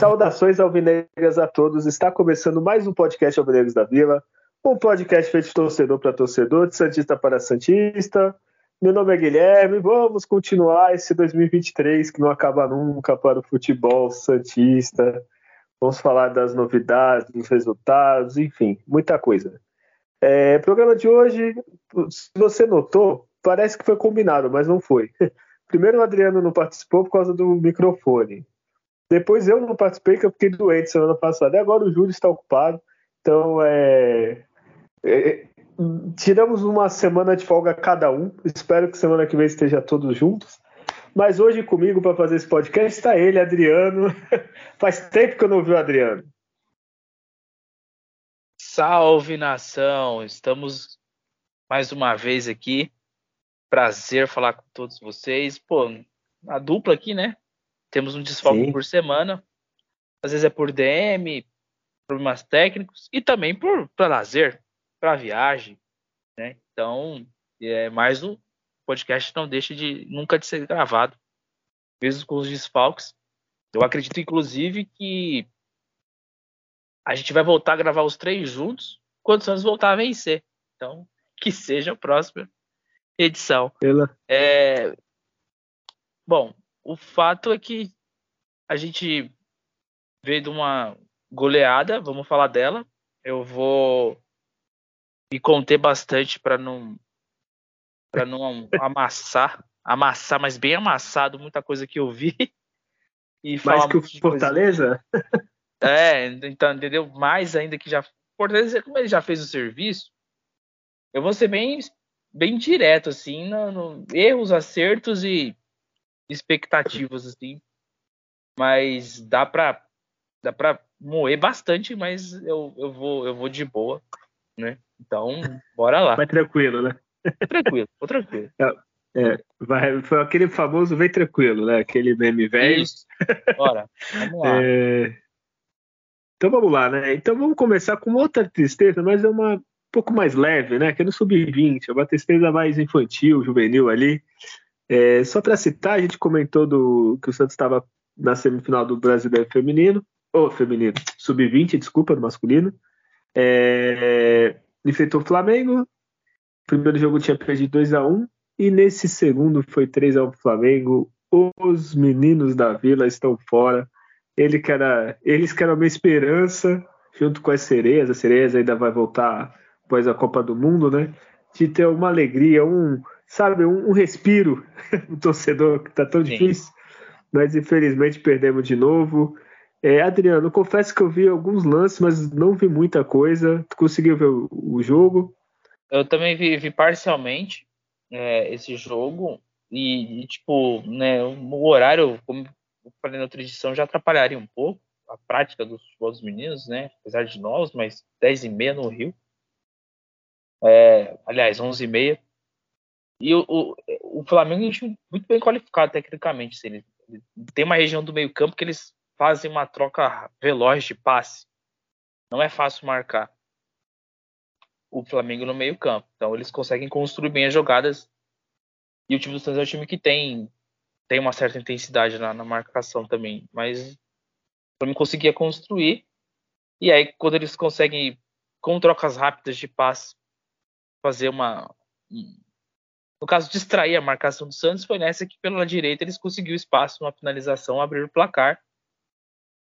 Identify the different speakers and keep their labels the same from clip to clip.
Speaker 1: Saudações alvinegras a todos. Está começando mais um podcast Alvinegros da Vila, um podcast feito de torcedor para torcedor, de santista para santista. Meu nome é Guilherme. Vamos continuar esse 2023 que não acaba nunca para o futebol santista. Vamos falar das novidades, dos resultados, enfim, muita coisa. É, programa de hoje, se você notou, parece que foi combinado, mas não foi. Primeiro o Adriano não participou por causa do microfone. Depois eu não participei, que eu fiquei doente semana passada. E agora o Júlio está ocupado. Então, é, é, tiramos uma semana de folga cada um. Espero que semana que vem esteja todos juntos. Mas hoje comigo para fazer esse podcast está ele, Adriano. Faz tempo que eu não vi o Adriano.
Speaker 2: Salve nação! Estamos mais uma vez aqui prazer falar com todos vocês. Pô, a dupla aqui, né? Temos um desfalque Sim. por semana. Às vezes é por DM, problemas técnicos e também por para lazer, para viagem, né? Então, é mais um podcast não deixa de nunca de ser gravado, mesmo com os desfalques. Eu acredito inclusive que a gente vai voltar a gravar os três juntos quando o Santos voltar a vencer. Então, que seja o próximo edição. Pela... É... Bom, o fato é que a gente veio de uma goleada, vamos falar dela. Eu vou me conter bastante para não para não amassar, amassar, mas bem amassado muita coisa que eu vi.
Speaker 1: E Mais que o Fortaleza?
Speaker 2: É, então, entendeu? Mais ainda que já Fortaleza, como ele já fez o serviço, eu vou ser bem bem direto, assim, no, no, erros, acertos e expectativas, assim. Mas dá pra, dá pra moer bastante, mas eu, eu, vou, eu vou de boa, né? Então, bora lá.
Speaker 1: Vai tranquilo, né?
Speaker 2: Tranquilo, vou tranquilo.
Speaker 1: É, é, vai, foi aquele famoso vem tranquilo, né? Aquele meme velho. Isso.
Speaker 2: Bora, vamos lá. É...
Speaker 1: Então vamos lá, né? Então vamos começar com outra tristeza, mas é uma pouco mais leve, né? Que é no sub-20, é uma tristeza mais infantil, juvenil ali. É, só para citar, a gente comentou do que o Santos estava na semifinal do Brasileiro Feminino, ou feminino, sub-20, desculpa, no masculino. É, enfrentou o Flamengo. Primeiro jogo tinha perdido 2 a 1 e nesse segundo foi 3 a 1 pro Flamengo. Os meninos da Vila estão fora. Ele que era, eles que eram a minha esperança, junto com as sereias. A sereias ainda vai voltar após a Copa do Mundo, né? De ter uma alegria, um, sabe, um, um respiro no torcedor que tá tão Sim. difícil. Mas infelizmente perdemos de novo. É, Adriano, confesso que eu vi alguns lances, mas não vi muita coisa. Tu conseguiu ver o, o jogo?
Speaker 2: Eu também vi, vi parcialmente é, esse jogo. E, e, tipo, né, o horário, como eu falei na outra edição, já atrapalharia um pouco a prática dos futebol dos meninos, né? Apesar de nós, mas 10 e meia no Rio. É, aliás, 11 e meia. E o, o, o Flamengo é muito bem qualificado tecnicamente. Assim, ele, ele, tem uma região do meio campo que eles fazem uma troca veloz de passe. Não é fácil marcar o Flamengo no meio campo. Então eles conseguem construir bem as jogadas. E o time do Santos é um time que tem, tem uma certa intensidade na, na marcação também. Mas o Flamengo conseguia construir. E aí, quando eles conseguem, com trocas rápidas de passe, fazer uma. No caso, distrair a marcação do Santos, foi nessa que pela direita eles conseguiram espaço na finalização, abrir o placar.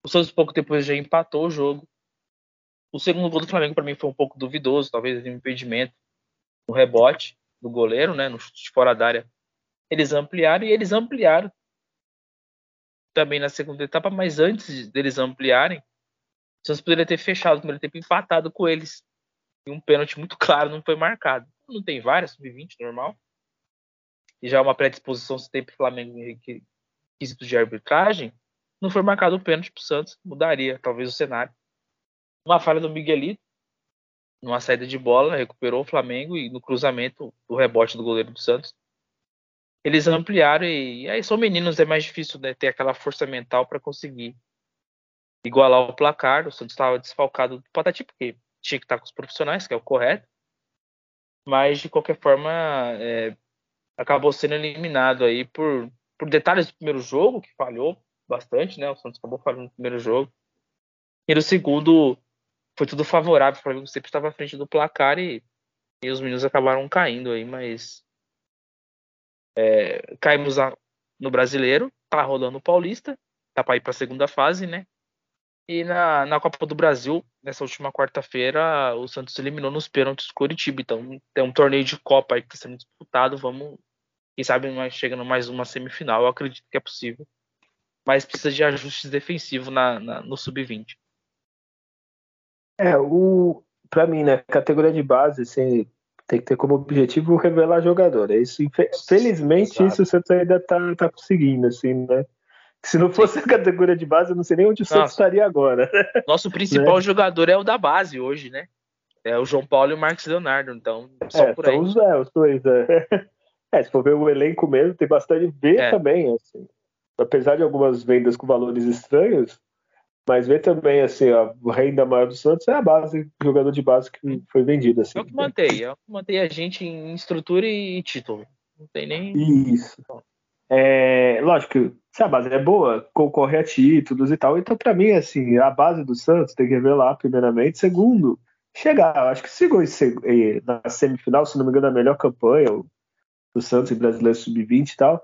Speaker 2: O Santos pouco depois já empatou o jogo. O segundo gol do Flamengo para mim foi um pouco duvidoso, talvez um impedimento no rebote do goleiro, né, no chute fora da área. Eles ampliaram e eles ampliaram também na segunda etapa, mas antes deles ampliarem, o Santos poderia ter fechado o primeiro tempo empatado com eles e um pênalti muito claro não foi marcado. Não tem várias, sub-20, normal. E já uma predisposição se tem para o Flamengo em requisitos de arbitragem, não foi marcado o pênalti para o Santos, mudaria talvez o cenário. Uma falha do Miguelito, numa saída de bola, recuperou o Flamengo e no cruzamento do rebote do goleiro do Santos. Eles ampliaram e, e aí são meninos, é mais difícil né, ter aquela força mental para conseguir igualar o placar. O Santos estava desfalcado do Patati, porque tinha que estar com os profissionais, que é o correto. Mas, de qualquer forma, é, acabou sendo eliminado aí por, por detalhes do primeiro jogo, que falhou bastante, né? O Santos acabou falando no primeiro jogo. E no segundo, foi tudo favorável. O Flamengo sempre estava à frente do placar e, e os meninos acabaram caindo aí, mas. É, caímos no brasileiro, tá rolando o Paulista, tá para ir para a segunda fase, né? E na, na Copa do Brasil, nessa última quarta-feira, o Santos eliminou nos pênaltis o Curitiba. Então tem um torneio de Copa aí que está sendo disputado. Vamos, quem sabe, mais, chegando mais uma semifinal. Eu acredito que é possível. Mas precisa de ajustes defensivos na, na no sub-20.
Speaker 1: É, o para mim, né, categoria de base, assim, tem que ter como objetivo revelar jogador. É isso, felizmente, Exato. isso o Santos ainda tá, tá conseguindo, assim, né? Se não fosse a categoria de base, eu não sei nem onde o Santos estaria agora.
Speaker 2: Nosso principal né? jogador é o da base hoje, né? É o João Paulo e o Marcos Leonardo, então só
Speaker 1: é,
Speaker 2: por aí.
Speaker 1: Os, é, os dois, é. É. se for ver o elenco mesmo, tem bastante B é. também, assim. Apesar de algumas vendas com valores estranhos, mas vê também, assim, a renda maior do Santos é a base, o jogador de base que foi vendido, assim.
Speaker 2: É o que mantém, é o que mantém a gente em estrutura e título. Não tem nem...
Speaker 1: Isso. É, lógico que se a base é boa, concorre a títulos e tal. Então, para mim, assim, a base do Santos tem que revelar, primeiramente. Segundo, chegar. Acho que chegou na semifinal, se não me engano, a melhor campanha do Santos em Brasileiro Sub-20 e tal.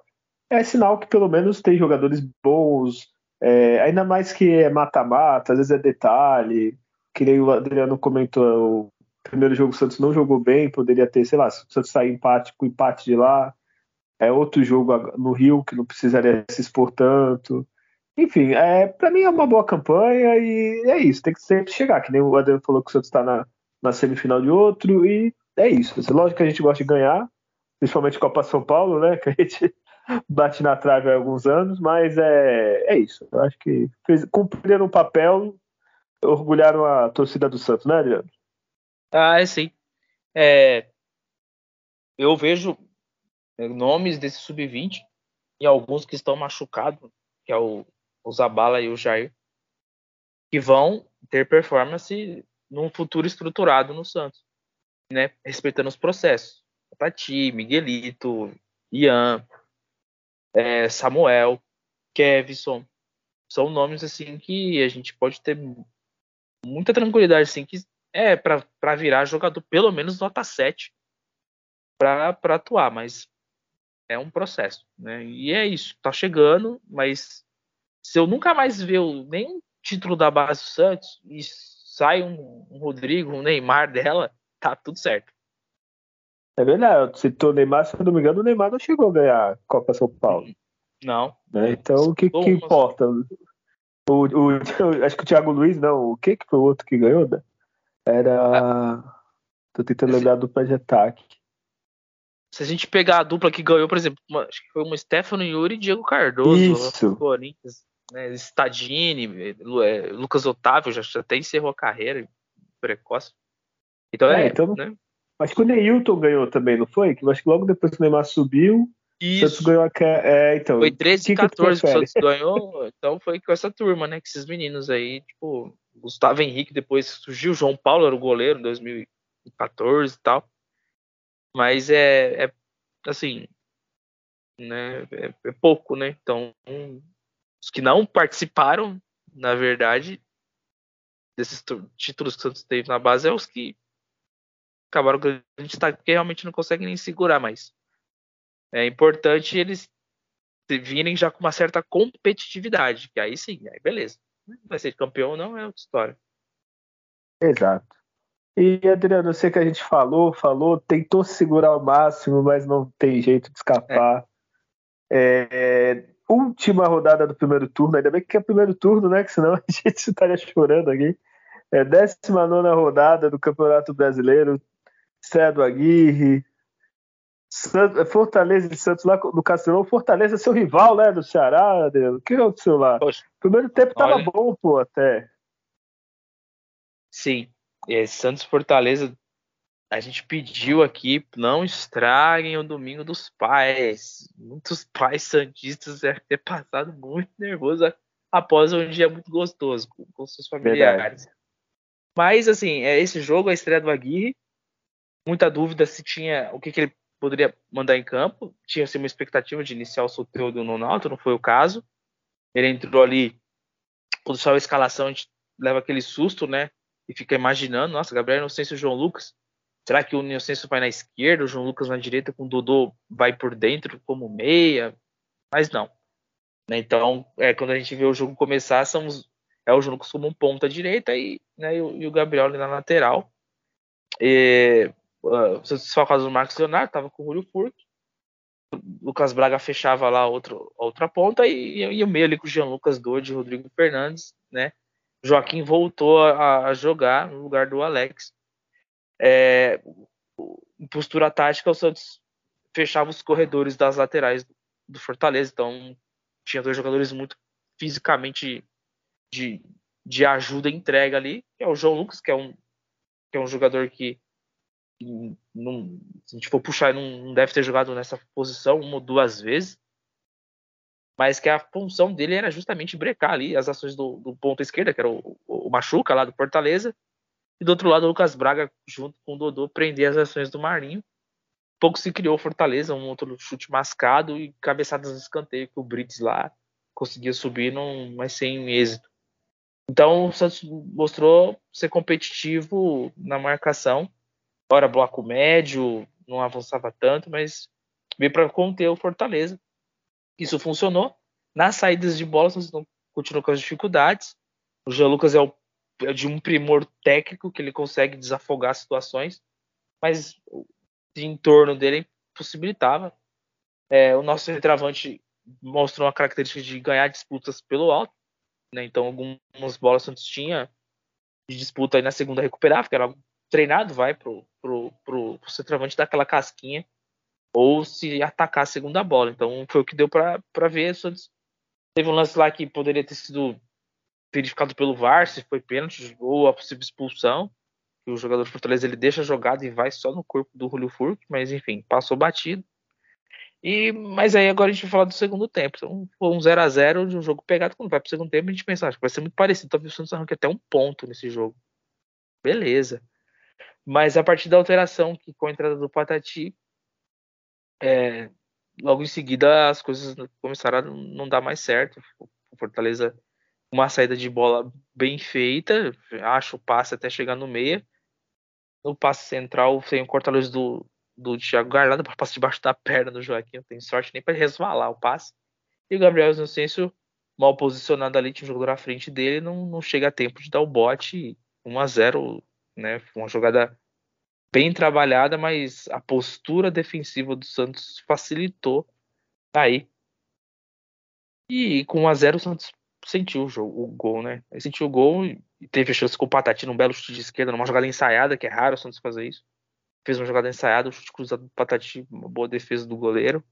Speaker 1: É sinal que pelo menos tem jogadores bons, é, ainda mais que é mata-mata, às vezes é detalhe. Que nem o Adriano comentou, o primeiro jogo o Santos não jogou bem, poderia ter, sei lá, se o Santos sair empate com empate de lá é outro jogo no Rio que não precisaria se expor tanto. Enfim, é, para mim é uma boa campanha e é isso, tem que sempre chegar, que nem o Adriano falou que o Santos está na, na semifinal de outro, e é isso. Lógico que a gente gosta de ganhar, principalmente Copa São Paulo, né? Que a gente bate na trave há alguns anos, mas é, é isso. Eu acho que fez, cumpriram o papel, orgulharam a torcida do Santos, né, Adriano?
Speaker 2: Ah, é sim. É, eu vejo é, nomes desse sub-20 e alguns que estão machucados, que é o, o Zabala e o Jair, que vão ter performance num futuro estruturado no Santos, né? Respeitando os processos. Tati, Miguelito, Ian, é, Samuel, Kevson, são nomes assim que a gente pode ter muita tranquilidade assim que é para virar jogador pelo menos nota 7 para atuar, mas é um processo, né? E é isso, tá chegando, mas se eu nunca mais ver nenhum título da base do Santos e sai um, um Rodrigo, um Neymar dela, tá tudo certo.
Speaker 1: É verdade, citou o Neymar, se eu não me engano, o Neymar não chegou a ganhar a Copa São Paulo.
Speaker 2: Não.
Speaker 1: Né? Então o que, que importa? O, o, acho que o Thiago Luiz, não, o que que foi o outro que ganhou? Né? Era. Ah, tô tentando lembrar do pé de ataque.
Speaker 2: Se a gente pegar a dupla que ganhou, por exemplo, uma, acho que foi uma Stefano Yuri e Diego Cardoso.
Speaker 1: Isso.
Speaker 2: Corinthians, né, Stadini, é, Lucas Otávio já, já até encerrou a carreira precoce. Então é, é então, né?
Speaker 1: Acho que o Neilton ganhou também, não foi? Que acho que logo depois que o Neymar subiu,
Speaker 2: Isso.
Speaker 1: o Santos ganhou a. É, então,
Speaker 2: foi 13 e 14 que o Santos ganhou, então foi com essa turma, né? Com esses meninos aí, tipo, Gustavo Henrique, depois surgiu, João Paulo era o goleiro em 2014 e tal. Mas é, é assim, né, é, é, pouco, né? Então, os que não participaram, na verdade, desses títulos que o Santos teve na base, é os que acabaram ganhando destaque, porque realmente não conseguem nem segurar mais. É importante eles virem já com uma certa competitividade, que aí sim, aí beleza. Vai ser campeão ou não é outra história.
Speaker 1: Exato. E, Adriano, eu sei que a gente falou, falou, tentou segurar ao máximo, mas não tem jeito de escapar. É. É, última rodada do primeiro turno, ainda bem que é o primeiro turno, né? Que senão a gente estaria chorando aqui. É 19 rodada do Campeonato Brasileiro, estreia do Aguirre, Fortaleza e Santos lá no Castelão. Fortaleza é seu rival, né? Do Ceará, Adriano. O que aconteceu lá? Poxa, primeiro tempo tava olha... bom, pô, até.
Speaker 2: Sim, é, Santos Fortaleza, a gente pediu aqui, não estraguem o domingo dos pais. Muitos pais santistas devem ter passado muito nervoso após um dia muito gostoso com, com seus familiares. Verdade. Mas, assim, é esse jogo, a estreia do Aguirre, muita dúvida se tinha o que, que ele poderia mandar em campo. Tinha assim, uma expectativa de iniciar o Soteldo no Ronaldo, não foi o caso. Ele entrou ali, quando saiu a escalação, a gente leva aquele susto, né? E fica imaginando, nossa, Gabriel Inocêncio e João Lucas. Será que o Inocêncio vai na esquerda, o João Lucas na direita, com o Dodô vai por dentro como meia? Mas não. Né? Então, é, quando a gente vê o jogo começar, somos, é o João Lucas como um ponta direita e, né, e, o, e o Gabriel ali na lateral. E, uh, só o caso do Marcos Leonardo, estava com o Julio Furk. Lucas Braga fechava lá outro, outra ponta e, e, o meio ali com o Jean Lucas Doide e Rodrigo Fernandes, né? Joaquim voltou a, a, jogar no lugar do Alex. É, em postura tática, o Santos fechava os corredores das laterais do Fortaleza, então tinha dois jogadores muito fisicamente de, de ajuda e entrega ali, que é o João Lucas, que é um, que é um jogador que não, se a gente for puxar, não deve ter jogado nessa posição uma ou duas vezes, mas que a função dele era justamente brecar ali as ações do, do ponto esquerda, que era o, o, Machuca lá do Fortaleza, e do outro lado o Lucas Braga, junto com o Dodô, prender as ações do Marinho. Pouco se criou Fortaleza, um outro chute mascado e cabeçadas no escanteio que o Brits lá conseguia subir, não, mas sem êxito. Então o Santos mostrou ser competitivo na marcação Ora, bloco médio, não avançava tanto, mas veio para conter o Fortaleza. Isso funcionou. Nas saídas de bola, não continuou com as dificuldades. O Jean Lucas é, o, é de um primor técnico que ele consegue desafogar situações, mas o entorno dele possibilitava. É, o nosso centroavante mostrou uma característica de ganhar disputas pelo alto. Né? Então, algumas bolas Santos tinha de disputa aí na segunda recuperar, que era treinado vai pro, pro, pro, pro centroavante dar aquela casquinha ou se atacar a segunda bola. Então foi o que deu para ver. Teve um lance lá que poderia ter sido verificado pelo VAR, se foi pênalti ou a possível expulsão. o jogador de Fortaleza ele deixa jogado e vai só no corpo do Julio Furk, mas enfim, passou batido. E, mas aí agora a gente vai falar do segundo tempo. Então, foi um 0 a 0 de um jogo pegado. Quando vai pro segundo tempo, a gente pensa, acho que vai ser muito parecido. Talvez o Santos arranque até um ponto nesse jogo. Beleza. Mas a partir da alteração que com a entrada do Patati, é, logo em seguida as coisas começaram a não dar mais certo. O Fortaleza, uma saída de bola bem feita, acho o passe até chegar no meio. No passe central tem o corta-luz do, do Thiago Garlado passar debaixo da perna do Joaquim. Não tem sorte nem para resvalar o passe. E o Gabriel Inocêncio, mal posicionado ali, tinha um jogador à frente dele, não, não chega a tempo de dar o bote 1 a 0 né? Foi uma jogada bem trabalhada, mas a postura defensiva do Santos facilitou aí. E com 1 a 0 o Santos sentiu o, jogo, o gol, né? Ele sentiu o gol e teve a chance com o Patati num belo chute de esquerda, numa jogada ensaiada, que é raro o Santos fazer isso. Fez uma jogada ensaiada, um chute cruzado do Patati, uma boa defesa do goleiro.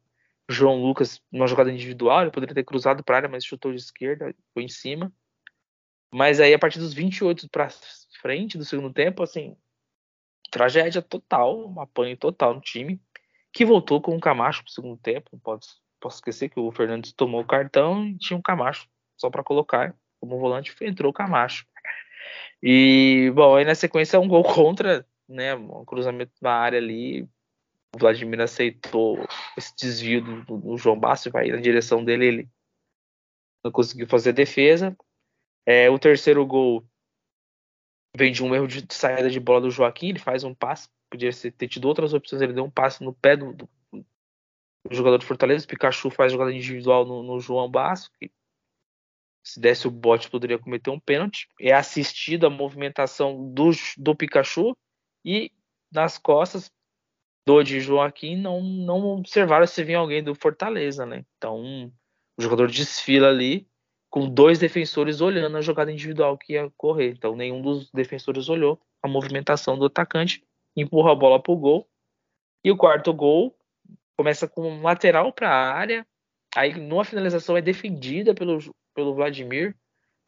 Speaker 2: João Lucas, numa jogada individual, ele poderia ter cruzado para área, mas chutou de esquerda, foi em cima. Mas aí, a partir dos 28 para frente do segundo tempo, assim, tragédia total, um apanho total no time, que voltou com o Camacho pro segundo tempo. Não posso, posso esquecer que o Fernandes tomou o cartão e tinha um Camacho só para colocar como volante, entrou o Camacho. E, bom, aí na sequência um gol contra, né, um cruzamento na área ali, o Vladimir aceitou esse desvio do, do João Basso, vai na direção dele, ele não conseguiu fazer defesa. É, o terceiro gol vem de um erro de saída de bola do Joaquim, ele faz um passe, podia ter tido outras opções, ele deu um passe no pé do, do, do jogador do Fortaleza, o Pikachu faz jogada individual no, no João Basso, que se desse o bote poderia cometer um pênalti, é assistido a movimentação do, do Pikachu e nas costas do de Joaquim não, não observaram se vinha alguém do Fortaleza, né? Então o jogador desfila ali com dois defensores olhando a jogada individual que ia correr. Então nenhum dos defensores olhou a movimentação do atacante, empurra a bola para o gol. E o quarto gol começa com um lateral para a área. Aí numa finalização é defendida pelo, pelo Vladimir.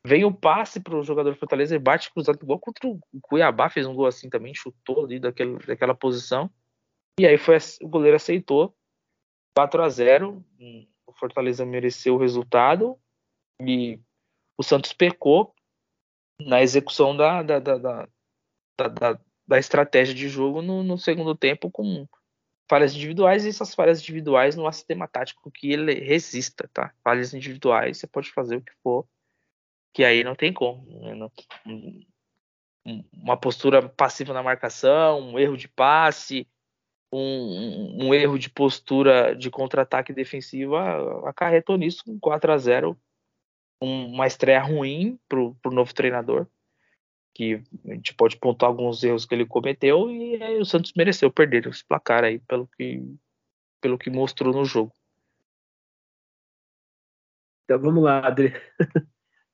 Speaker 2: Vem o passe para o jogador Fortaleza e bate cruzado igual contra o Cuiabá, fez um gol assim também, chutou ali daquele, daquela posição. E aí foi o goleiro aceitou 4 a 0. O Fortaleza mereceu o resultado e o Santos pecou na execução da, da, da, da, da, estratégia de jogo no, no, segundo tempo com falhas individuais e essas falhas individuais não há sistema tático que ele resista, tá? Falhas individuais você pode fazer o que for, que aí não tem como. Né? Não, uma postura passiva na marcação, um erro de passe, um, um erro de postura de contra-ataque defensiva acarretou nisso um 4 a 0 uma estreia ruim para o novo treinador que a gente pode pontuar alguns erros que ele cometeu e o Santos mereceu perder esse placar aí pelo que pelo que mostrou no jogo.
Speaker 1: Então vamos lá, Adri.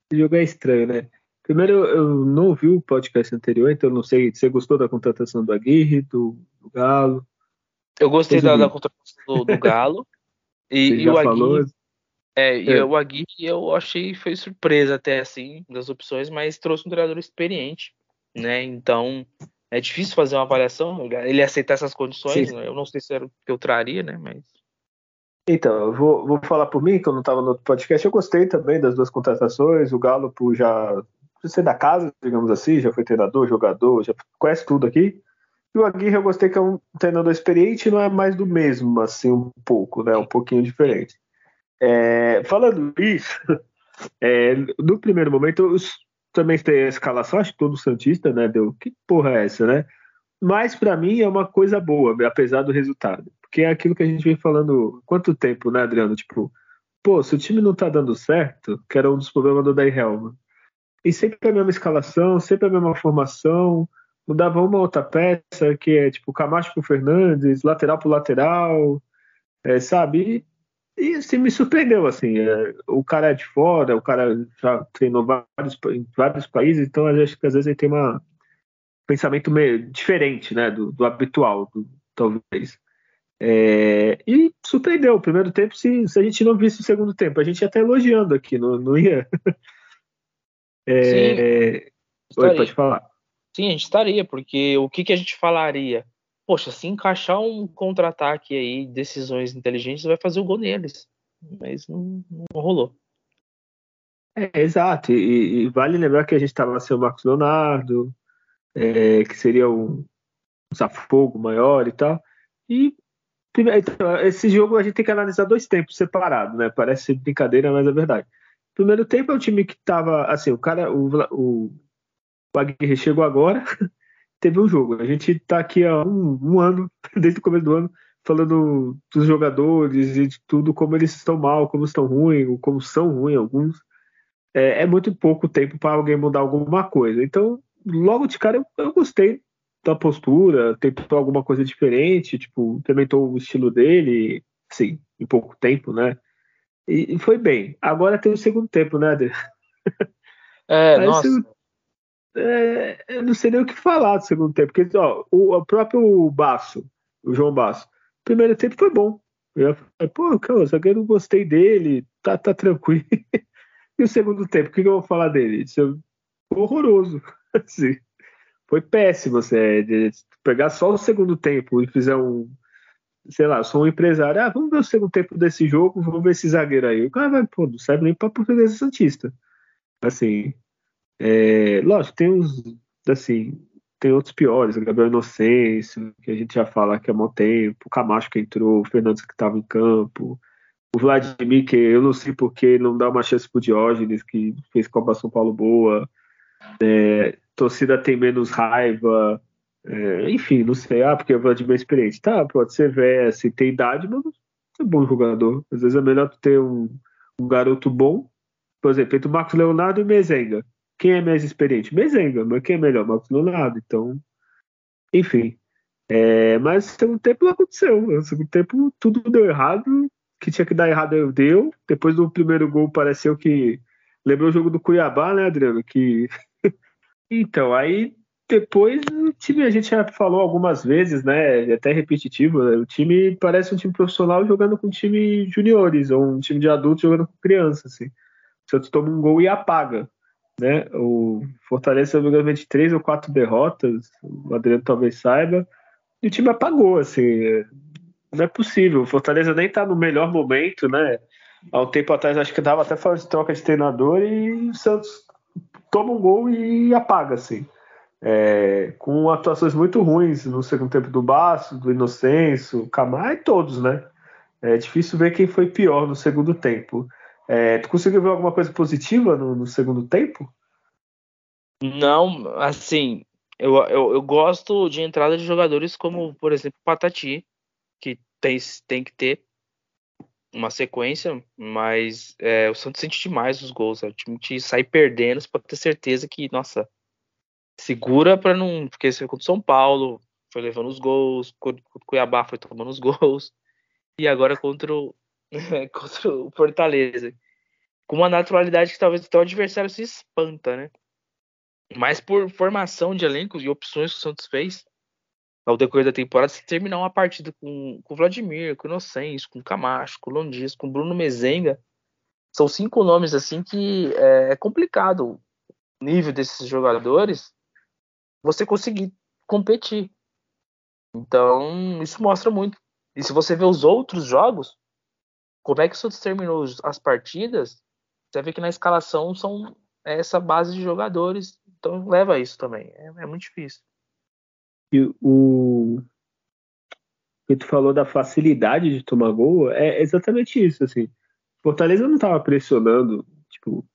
Speaker 1: Esse jogo é estranho, né? Primeiro, eu não ouvi o podcast anterior, então não sei se você gostou da contratação do Aguirre, do, do Galo.
Speaker 2: Eu gostei da, da, contratação do, do Galo. e, e o Aguirre, é, e é. o Aguirre eu achei foi surpresa até assim das opções, mas trouxe um treinador experiente, né? Então é difícil fazer uma avaliação. Ele aceitar essas condições, né? eu não sei se era o que eu traria, né? Mas
Speaker 1: então, eu vou, vou falar por mim, que eu não estava no outro podcast. Eu gostei também das duas contratações. O Galo por já ser da casa, digamos assim, já foi treinador, jogador, já conhece tudo aqui. E o Aguirre eu gostei que é um treinador experiente, não é mais do mesmo, assim, um pouco, né? Um pouquinho diferente. É, falando isso, é, no primeiro momento, eu também tem a escalação, acho que todo Santista, né? Deu, que porra é essa, né? Mas para mim é uma coisa boa, apesar do resultado. Porque é aquilo que a gente vem falando quanto tempo, né, Adriano? Tipo, pô, se o time não tá dando certo, que era um dos problemas do Day Helma, e sempre a mesma escalação, sempre a mesma formação, mudava uma outra peça, que é tipo Camacho pro Fernandes, lateral pro lateral, é, sabe? E assim, me surpreendeu, assim, é, o cara é de fora, o cara já treinou vários, em vários países, então acho que às vezes ele tem um pensamento meio diferente, né, do, do habitual, do, talvez. É, e surpreendeu, o primeiro tempo, se, se, a gente não visse o segundo tempo, a gente ia estar elogiando aqui, não, não ia... é, Sim, Oi, pode falar.
Speaker 2: Sim, a gente estaria, porque o que, que a gente falaria? Poxa, se encaixar um contra-ataque aí, decisões inteligentes, vai fazer o gol neles. Mas não, não rolou.
Speaker 1: É, exato, e, e, vale lembrar que a gente estava sem o Marcos Leonardo, é, que seria um, um safogo maior e tal. E então, esse jogo a gente tem que analisar dois tempos separados, né? Parece brincadeira, mas é verdade. Primeiro tempo é o time que estava assim, o cara, o, o, o Aguirre chegou agora, teve um jogo. A gente está aqui há um, um, ano, desde o começo do ano, falando dos jogadores e de tudo, como eles estão mal, como estão ruins, como são ruins alguns. É, é muito pouco tempo para alguém mudar alguma coisa. Então, logo de cara, eu, eu gostei da postura, tentou alguma coisa diferente, tipo, implementou o estilo dele, sim, em pouco tempo, né? E, e foi bem. Agora tem o segundo tempo, né, Adê?
Speaker 2: É, Aí nossa
Speaker 1: é, eu não sei nem o que falar do segundo tempo, porque ó, o, o próprio Baço, o João Baço, o primeiro tempo foi bom. Eu falei, pô, cara, zagueiro gostei dele, tá, tá tranquilo. e o segundo tempo, o que, que eu vou falar dele? Isso é horroroso. Assim, foi péssimo. Assim, é, pegar só o segundo tempo e fizer um, sei lá, sou um empresário, ah, vamos ver o segundo tempo desse jogo, vamos ver esse zagueiro aí. O cara vai, pô, não serve nem pra portuguesa santista. Assim, é, lógico, tem uns, assim, tem outros piores, o Gabriel Inocêncio, que a gente já fala que é bom tempo, o Camacho que entrou, o Fernandes que estava em campo, o Vladimir, que eu não sei porque não dá uma chance pro Diógenes, que fez Copa São Paulo boa, é, torcida tem menos raiva, é, enfim, não sei, ah, porque o Vladimir é experiente. Tá, pode ser velho, assim, tem idade, mas é bom jogador. Às vezes é melhor ter um, um garoto bom, por exemplo, entre o Marcos Leonardo e o Mezenga. Quem é mais experiente? Mezenga, mas quem é melhor? Marcos Leonardo. Então, enfim. É, mas no segundo tempo aconteceu. No segundo tempo tudo deu errado. Que tinha que dar errado deu. Depois do primeiro gol pareceu que. Lembrou o jogo do Cuiabá, né, Adriano? Que. então, aí depois o time, a gente já falou algumas vezes, né? É até repetitivo, né, o time parece um time profissional jogando com time juniores, ou um time de adultos jogando com criança, assim. O Santos toma um gol e apaga né? O Fortaleza teve 23 ou quatro derrotas, o Adriano talvez saiba, e o time apagou, assim, não é possível. O Fortaleza nem tá no melhor momento, né? Há um tempo atrás acho que dava até fora de troca de treinador e o Santos toma um gol e apaga, assim. é, com atuações muito ruins no segundo tempo do Baço, do Inocêncio, Camar e todos, né? É difícil ver quem foi pior no segundo tempo. É, tu conseguiu ver alguma coisa positiva no, no segundo tempo?
Speaker 2: Não, assim, eu, eu, eu, gosto de entrada de jogadores como, por exemplo, Patati, que tem, tem que ter uma sequência, mas é, o Santos sente demais os gols. É, o time te sai perdendo, você pode ter certeza que, nossa, segura para não. Porque você contra o São Paulo, foi levando os gols, Cuiabá foi tomando os gols, e agora contra o, contra o Fortaleza. Com uma naturalidade que talvez até o adversário se espanta, né? Mas por formação de elencos e opções que o Santos fez ao decorrer da temporada, se terminar uma partida com, com o Vladimir, com o Inocêncio, com o Camacho, com o Londias, com o Bruno Mezenga, são cinco nomes assim que é, é complicado o nível desses jogadores você conseguir competir. Então, isso mostra muito. E se você vê os outros jogos, como é que o Santos terminou as partidas, você vê que na escalação são essa base de jogadores. Então, leva isso também. É, é muito difícil.
Speaker 1: E o que tu falou da facilidade de tomar gol é exatamente isso. Assim, Fortaleza não estava pressionando, tipo,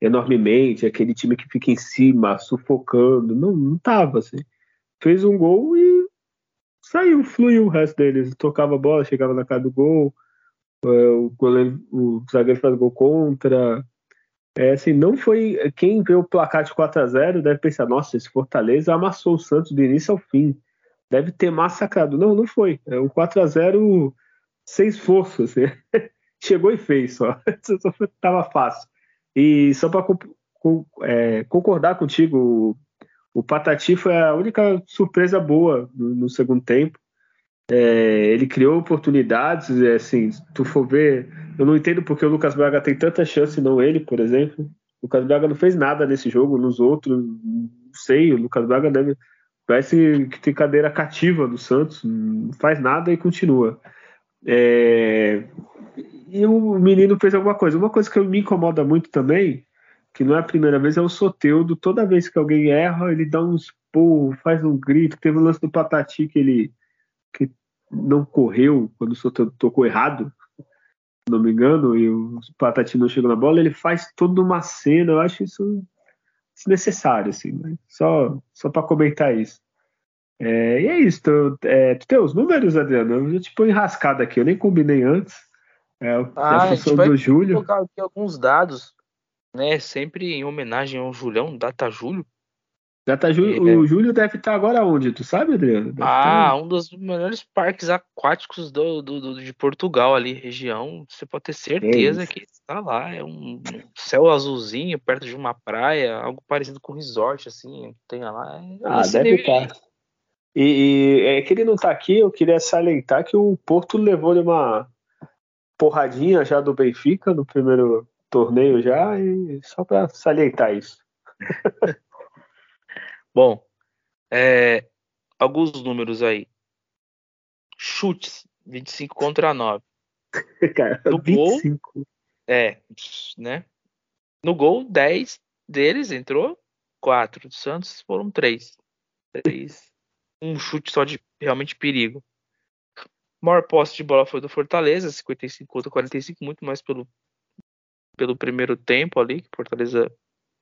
Speaker 1: enormemente, aquele time que fica em cima, sufocando. Não, não tava, assim. Fez um gol e saiu, fluiu o resto deles. Tocava a bola, chegava na cara do gol. O, goleiro, o zagueiro faz gol contra. É, assim, não foi. Quem vê o placar de 4 a 0 deve pensar: nossa, esse Fortaleza amassou o Santos do início ao fim. Deve ter massacrado. Não, não foi. É um 4 a 0 sem esforço. Assim. Chegou e fez só. só tava fácil. E só para é, concordar contigo, o Patati foi a única surpresa boa no, no segundo tempo. É, ele criou oportunidades, é, assim, se tu for ver, eu não entendo porque o Lucas Braga tem tanta chance, não ele, por exemplo. O Lucas Braga não fez nada nesse jogo, nos outros, não sei, o Lucas Braga deve, parece que tem cadeira cativa do Santos, não faz nada e continua. É, e o menino fez alguma coisa. Uma coisa que me incomoda muito também, que não é a primeira vez, é o Soteudo. Toda vez que alguém erra, ele dá um esporro, faz um grito. Teve o lance do Patati que ele que não correu quando o Soteudo tocou errado, se não me engano, e o Patati não chegou na bola. Ele faz toda uma cena. Eu acho isso desnecessário, assim. Né? Só, só para comentar isso. É, e é isso. Tu, é, tu tem os números, Adriano? Eu ponho enrascado aqui, eu nem combinei antes. É,
Speaker 2: ah, a função do Júlio. colocar aqui alguns dados, né? Sempre em homenagem ao Julião, Data Júlio.
Speaker 1: Data Júlio, é... o Júlio deve estar agora onde? Tu sabe, Adriano? Deve
Speaker 2: ah, um dos melhores parques aquáticos do, do, do, de Portugal ali, região. Você pode ter certeza é que está lá. É um céu azulzinho perto de uma praia, algo parecido com resort, assim, tem lá.
Speaker 1: É ah, deve estar. E, e, é que ele não está aqui, eu queria salientar que o Porto levou uma porradinha já do Benfica no primeiro torneio já, e só para salientar isso.
Speaker 2: Bom, é, alguns números aí. Chutes, 25 contra 9.
Speaker 1: Cara, no 25.
Speaker 2: Gol, é, né? No gol, 10 deles entrou, 4 do Santos foram 3. 3. Um chute só de realmente perigo. O maior posse de bola foi do Fortaleza, 55 contra 45, muito mais pelo, pelo primeiro tempo ali, que Fortaleza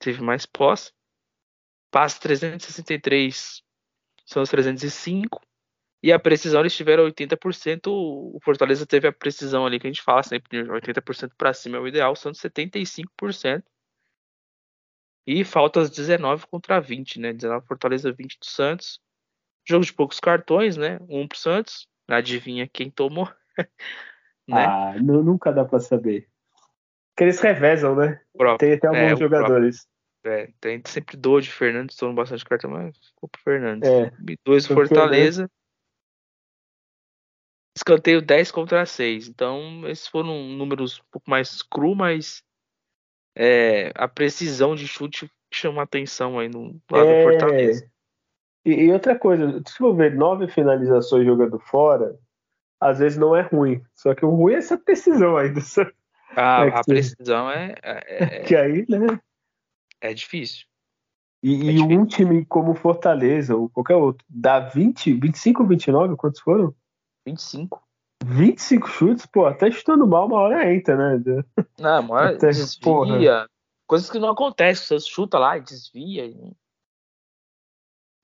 Speaker 2: teve mais posse. Passe 363 são os 305. E a precisão eles tiveram 80%. O Fortaleza teve a precisão ali que a gente fala sempre, 80% para cima é o ideal, são 75%. E faltas 19 contra 20, né? 19 Fortaleza, 20 do Santos. Jogo de poucos cartões, né? Um pro Santos, Adivinha quem tomou?
Speaker 1: né? Ah, não, nunca dá para saber. Porque eles revezam, né? Próprio. Tem até alguns é, jogadores.
Speaker 2: É, tem sempre dois de Fernandes, tomando bastante cartão, mas ficou pro Fernandes. É, dois do Fortaleza. Escanteio 10 contra 6. Então, esses foram números um pouco mais cru, mas é, a precisão de chute chama atenção aí no lado é, do Fortaleza.
Speaker 1: E, e, outra coisa, se for ver nove finalizações jogando fora, às vezes não é ruim. Só que o ruim é essa precisão ainda.
Speaker 2: Ah, é a precisão é, é,
Speaker 1: Que aí, né?
Speaker 2: É difícil.
Speaker 1: E, é e um time como Fortaleza ou qualquer outro dá 20, 25 ou 29, quantos foram?
Speaker 2: 25.
Speaker 1: 25 chutes, pô, até chutando mal, uma hora entra, né?
Speaker 2: Não, uma hora até, desvia. Porra. Coisas que não acontecem, você chuta lá e desvia.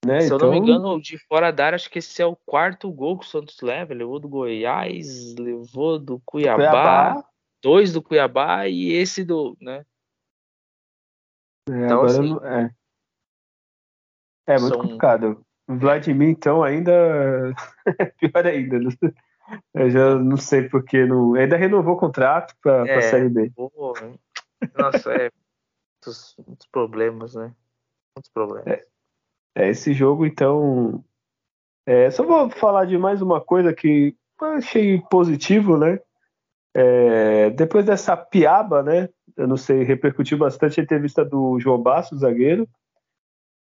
Speaker 2: Né, Se então... eu não me então engano, de fora da área, acho que esse é o quarto gol que o Santos leva. Levou do Goiás, levou do Cuiabá, Cuiabá. dois do Cuiabá e esse do. né?
Speaker 1: É, então, assim, é. é muito são... complicado. Vladimir, então, ainda. pior ainda. Eu já não sei porque não. Ainda renovou o contrato para é, a Série B.
Speaker 2: Pô, nossa, é. Muitos, muitos, problemas, né? Muitos problemas.
Speaker 1: É, é esse jogo, então. É, só vou falar de mais uma coisa que eu achei positivo, né? É, depois dessa piaba, né? Eu não sei, repercutiu bastante a entrevista do João Basso, zagueiro.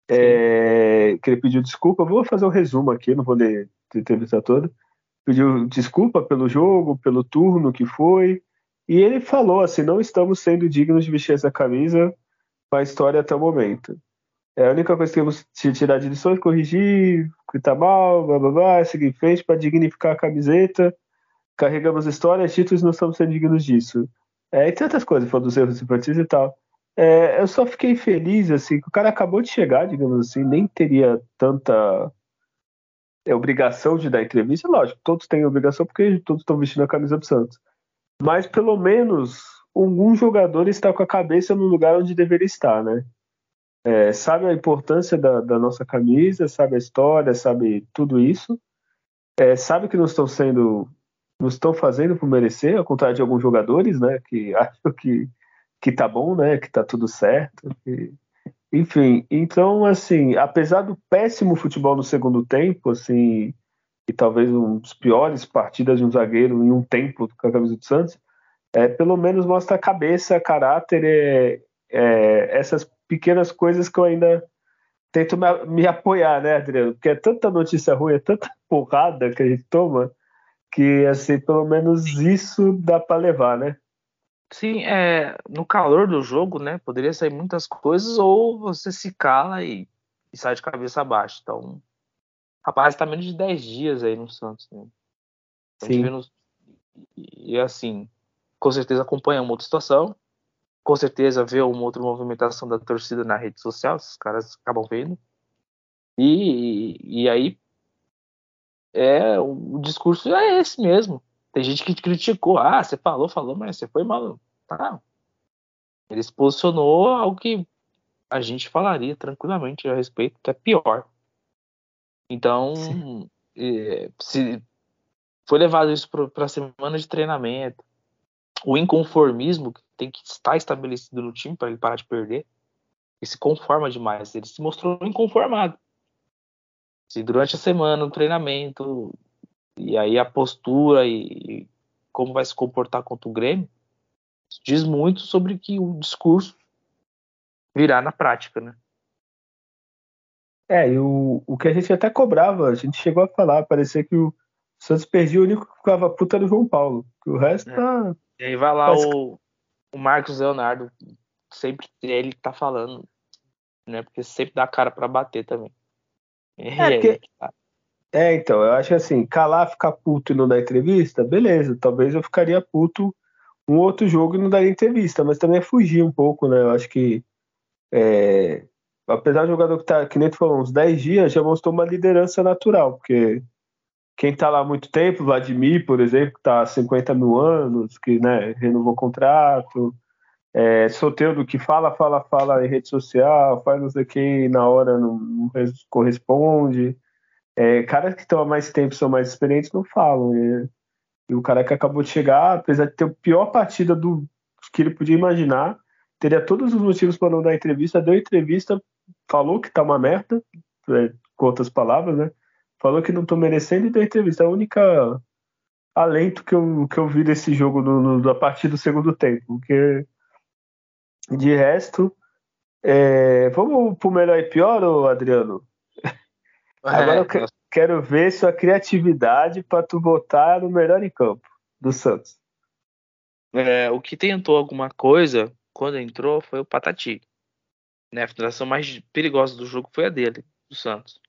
Speaker 1: É, que ele pediu desculpa. vou fazer um resumo aqui, não vou ler a entrevista toda pediu desculpa pelo jogo, pelo turno que foi, e ele falou assim: não estamos sendo dignos de vestir essa camisa com a história até o momento. É a única coisa que temos que tirar de lições, corrigir, que tá mal, blá blá blá, seguir em frente para dignificar a camiseta. Carregamos histórias, títulos, não estamos sendo dignos disso. É, e tantas coisas, falando dos erros infantis e tal. É, eu só fiquei feliz, assim, que o cara acabou de chegar, digamos assim, nem teria tanta obrigação de dar entrevista, lógico, todos têm obrigação porque todos estão vestindo a camisa do Santos. Mas pelo menos algum jogador está com a cabeça no lugar onde deveria estar, né? É, sabe a importância da, da, nossa camisa, sabe a história, sabe tudo isso. É, sabe que não estão sendo, não estão fazendo por merecer, ao contrário de alguns jogadores, né? Que acham que que tá bom, né? Que tá tudo certo. Que, enfim, então, assim, apesar do péssimo futebol no segundo tempo, assim, e talvez um dos piores partidas de um zagueiro em um tempo com a camisa do Santos, é, pelo menos mostra a cabeça, caráter, é, é, essas pequenas coisas que eu ainda tento me, me, apoiar, né, Adriano? Porque é tanta notícia ruim, é tanta porrada que a gente toma, que, assim, pelo menos isso dá para levar, né?
Speaker 2: Sim, é, no calor do jogo, né? Poderia sair muitas coisas, ou você se cala e, e sai de cabeça abaixo. Então, rapaz, tá menos de 10 dias aí no Santos, né? Sim. Vendo, e assim, com certeza acompanha uma outra situação, com certeza vê uma outra movimentação da torcida na rede social, esses caras acabam vendo. E, e aí é o discurso é esse mesmo. Tem gente que criticou, ah, você falou, falou, mas você foi mal. Tá. Ele se posicionou ao que a gente falaria tranquilamente a respeito, que é pior. Então, é, se foi levado isso para a semana de treinamento, o inconformismo que tem que estar estabelecido no time para ele parar de perder, ele se conforma demais. Ele se mostrou inconformado. Se durante a semana, no treinamento, e aí a postura e, como vai se comportar contra o Grêmio diz muito sobre que o discurso virá na prática, né?
Speaker 1: É, e o, o que a gente até cobrava, a gente chegou a falar, parecia que o Santos perdia o único que ficava puta do João Paulo, que o resto é. tá...
Speaker 2: E aí vai lá o, o Marcos Leonardo, sempre ele tá falando, né? Porque sempre dá cara para bater também.
Speaker 1: É, é porque, tá. É, então, eu acho assim, calar, ficar puto e não dar entrevista, beleza, talvez eu ficaria puto um outro jogo e não daria entrevista, mas também é fugir um pouco, né? Eu acho que é, apesar do jogador que tá, que nem tu falou, uns 10 dias, já mostrou uma liderança natural, porque quem tá lá há muito tempo, Vladimir, por exemplo, que tá há 50 mil anos, que né, renovou o contrato, é, solteiro que fala, fala, fala em rede social, faz não sei o que na hora não, não corresponde. É, caras que estão há mais tempo, são mais experientes, não falam. E, e, o cara que acabou de chegar, apesar de ter a pior partida do que ele podia imaginar, teria todos os motivos para não dar entrevista, deu entrevista, falou que tá uma merda, é, com outras palavras, né? Falou que não tô merecendo e deu entrevista. A única alento que eu, que eu vi desse jogo no, no, a partir do segundo tempo, porque de resto, é, vamos pro melhor e pior, Adriano? Agora é, eu quero ver sua criatividade para tu botar no melhor em campo do Santos.
Speaker 2: É, o que tentou alguma coisa quando entrou foi o Patati. Né? A finalização mais perigosa do jogo foi a dele, do Santos.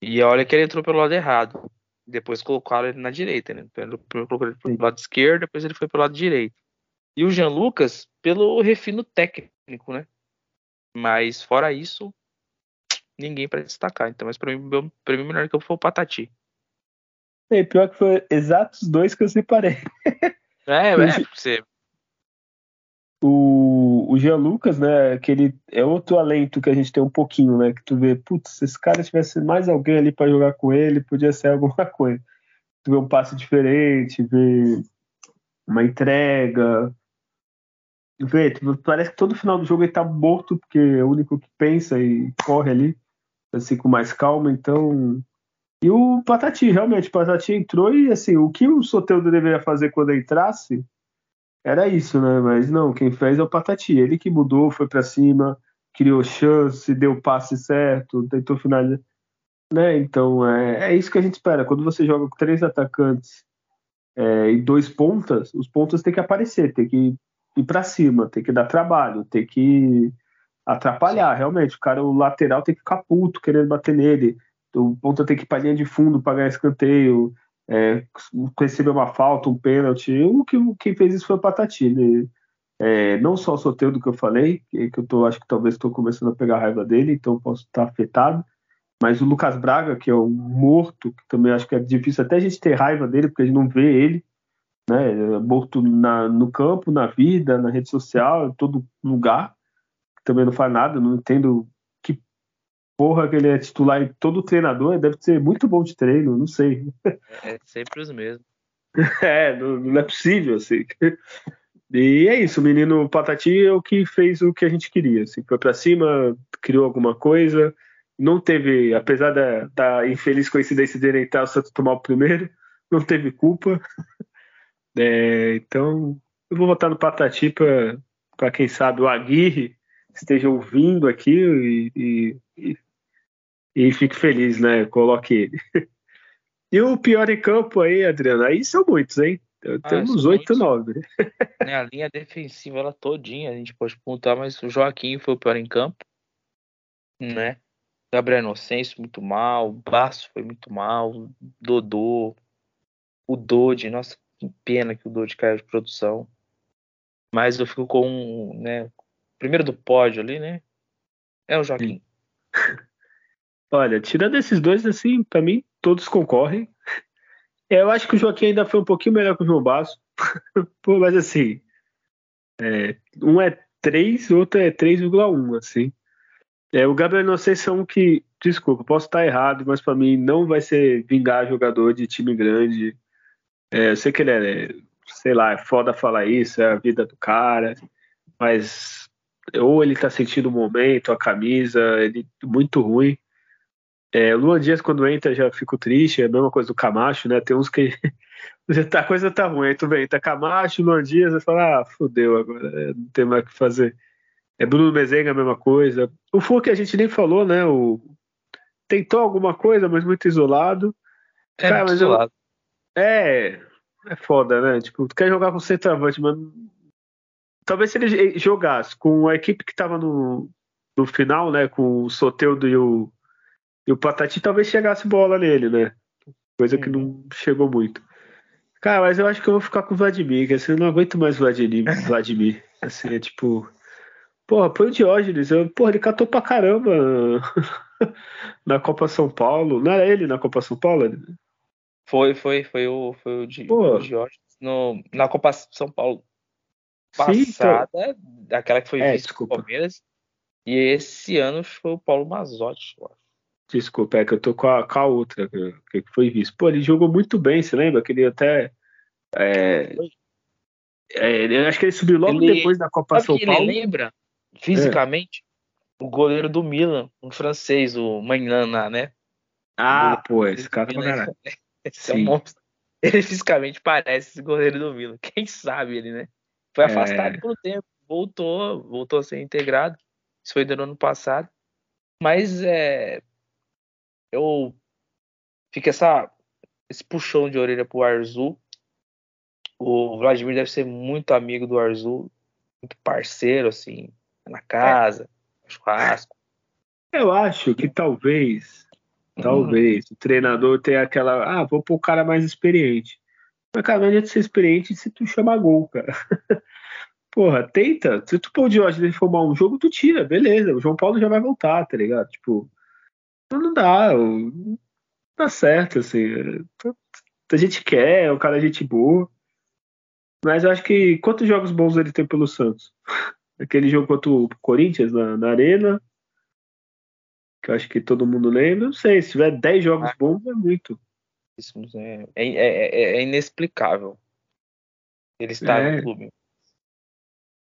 Speaker 2: E olha que ele entrou pelo lado errado. Depois colocaram ele na direita, né? Ele colocou ele pelo lado esquerdo, depois ele foi pelo lado direito. E o Jean Lucas pelo refino técnico, né? Mas fora isso, ninguém para destacar. Então, mas para mim, o prêmio melhor que eu foi o Patati.
Speaker 1: É, pior que foi exatos dois que eu separei.
Speaker 2: É, é, você.
Speaker 1: O, o Jean Lucas, né? Aquele é outro alento que a gente tem um pouquinho, né? Que tu vê, putz, se esse cara tivesse mais alguém ali para jogar com ele, podia ser alguma coisa. Tu vê um passe diferente, vê uma entrega. Vê, parece que todo final do jogo ele tá morto, porque é o único que pensa e corre ali, assim, com mais calma. Então, e o Patati, realmente, o Patati entrou e assim, o que o Soteldo deveria fazer quando entrasse era isso, né? Mas não, quem fez é o Patati. Ele que mudou, foi para cima, criou chance, deu o passe certo, tentou finalizar. Né? Então é, é isso que a gente espera. Quando você joga com três atacantes é, e dois pontas, os pontas têm que aparecer, tem que ir para cima, tem que dar trabalho, tem que atrapalhar, realmente. O cara, o lateral tem que ficar puto, querendo bater nele o ponta tem que ir para linha de fundo para ganhar escanteio, é, receber uma falta, um pênalti. O que quem fez isso foi o Patati. Né? É, não só o Soteldo que eu falei, que, eu tô, acho que talvez estou começando a pegar raiva dele, então posso estar afetado. Mas o Lucas Braga, que é um morto, que também acho que é difícil até a gente ter raiva dele, porque a gente não vê ele, né? É morto na, no campo, na vida, na rede social, em todo lugar. Também não faz nada, não entendo porra que ele é titular em todo treinador, deve ser muito bom de treino, não sei.
Speaker 2: É sempre os mesmos.
Speaker 1: É, não, não, é possível, assim. E é isso, o menino Patati é o que fez o que a gente queria, assim, foi para cima, criou alguma coisa, não teve, apesar da, da infeliz coincidência de o Santos tomar o primeiro, não teve culpa. É, então, eu vou votar no Patati para quem sabe o Aguirre esteja ouvindo aqui e, e, e e fique feliz, né? Coloque ele. E o pior em campo aí, Adriano, aí são muitos, hein? Ah, Temos oito, nove.
Speaker 2: Né, a linha defensiva ela todinha, a gente pode pontuar, mas o Joaquim foi o pior em campo, né? Gabriel Inocêncio muito mal, o Baço foi muito mal, Dodô, o Dodi, nossa, que pena que o Dodi caiu de produção. Mas eu fico com, né, primeiro do pódio ali, né? É o Joaquim.
Speaker 1: Olha, tirando esses dois, assim, para mim, todos concorrem. Eu acho que o Joaquim ainda foi um pouquinho melhor que o João Basso. Mas assim, é, um é 3, o outro é 3,1, assim. É, o Gabriel Inocência é um que, desculpa, posso estar errado, mas para mim não vai ser vingar jogador de time grande. É, eu sei que ele é, sei lá, é foda falar isso, é a vida do cara, mas ou ele tá sentindo o momento, a camisa, ele muito ruim. É, o Luan Dias, quando entra, já fico triste, é a mesma coisa do Camacho, né? Tem uns que. a coisa tá ruim, aí tu vem, tá Camacho, Luan Dias, você fala, ah, fodeu agora, é, não tem mais o que fazer. É Bruno Mezenga, a mesma coisa. O Fu que a gente nem falou, né? O... Tentou alguma coisa, mas muito isolado.
Speaker 2: É, Cara, muito isolado.
Speaker 1: É, é foda, né? Tipo, tu quer jogar com centroavante, mas. Talvez se ele jogasse com a equipe que tava no, no final, né? Com o Soteudo e o e o Patati talvez chegasse bola nele, né? Coisa que não uhum. chegou muito. Cara, mas eu acho que eu vou ficar com o Vladimir, que assim, eu não aguento mais Vladimir. Vladimir. Assim, é tipo. Porra, põe o Diógenes. Eu, porra, ele catou pra caramba na Copa São Paulo. Não era ele na Copa São Paulo?
Speaker 2: Foi, foi, foi o, foi o, Di, o Diógenes no, na Copa São Paulo passada, Sim, então... aquela que foi é, vice Palmeiras. E esse ano foi o Paulo Mazotti, eu acho.
Speaker 1: Desculpa, é que eu tô com a, com a outra que, que foi visto. Pô, ele jogou muito bem, você lembra? Que ele até. É, é, acho que ele subiu logo ele, depois da Copa São Paulo.
Speaker 2: Ele lembra, fisicamente, é. o goleiro do Milan, um francês, o Magnana, né?
Speaker 1: Ah, do, pô, esse cara tá
Speaker 2: Esse é um monstro. Ele fisicamente parece esse goleiro do Milan. Quem sabe ele, né? Foi é. afastado é... por um tempo, voltou, voltou a ser integrado. Isso foi do ano passado. Mas é, eu fica essa esse puxão de orelha pro Arzu. O Vladimir deve ser muito amigo do Arzu, muito parceiro assim, na casa. churrasco.
Speaker 1: Eu acho que talvez, talvez, o treinador tenha aquela. Ah, vou pôr o cara mais experiente. Mas, cara, não adianta ser experiente se tu chama gol, cara. Porra, tenta. Se tu pôr o Diógenes formar um jogo, tu tira, beleza. O João Paulo já vai voltar, tá ligado? Tipo, não dá. Não dá certo, assim. A gente quer, é um cara gente boa. Mas eu acho que quantos jogos bons ele tem pelo Santos? Aquele jogo contra o Corinthians na, na Arena, que eu acho que todo mundo lembra. Não sei, se tiver 10 jogos ah. bons, é muito.
Speaker 2: Isso é, é, é, é inexplicável. Ele está no clube.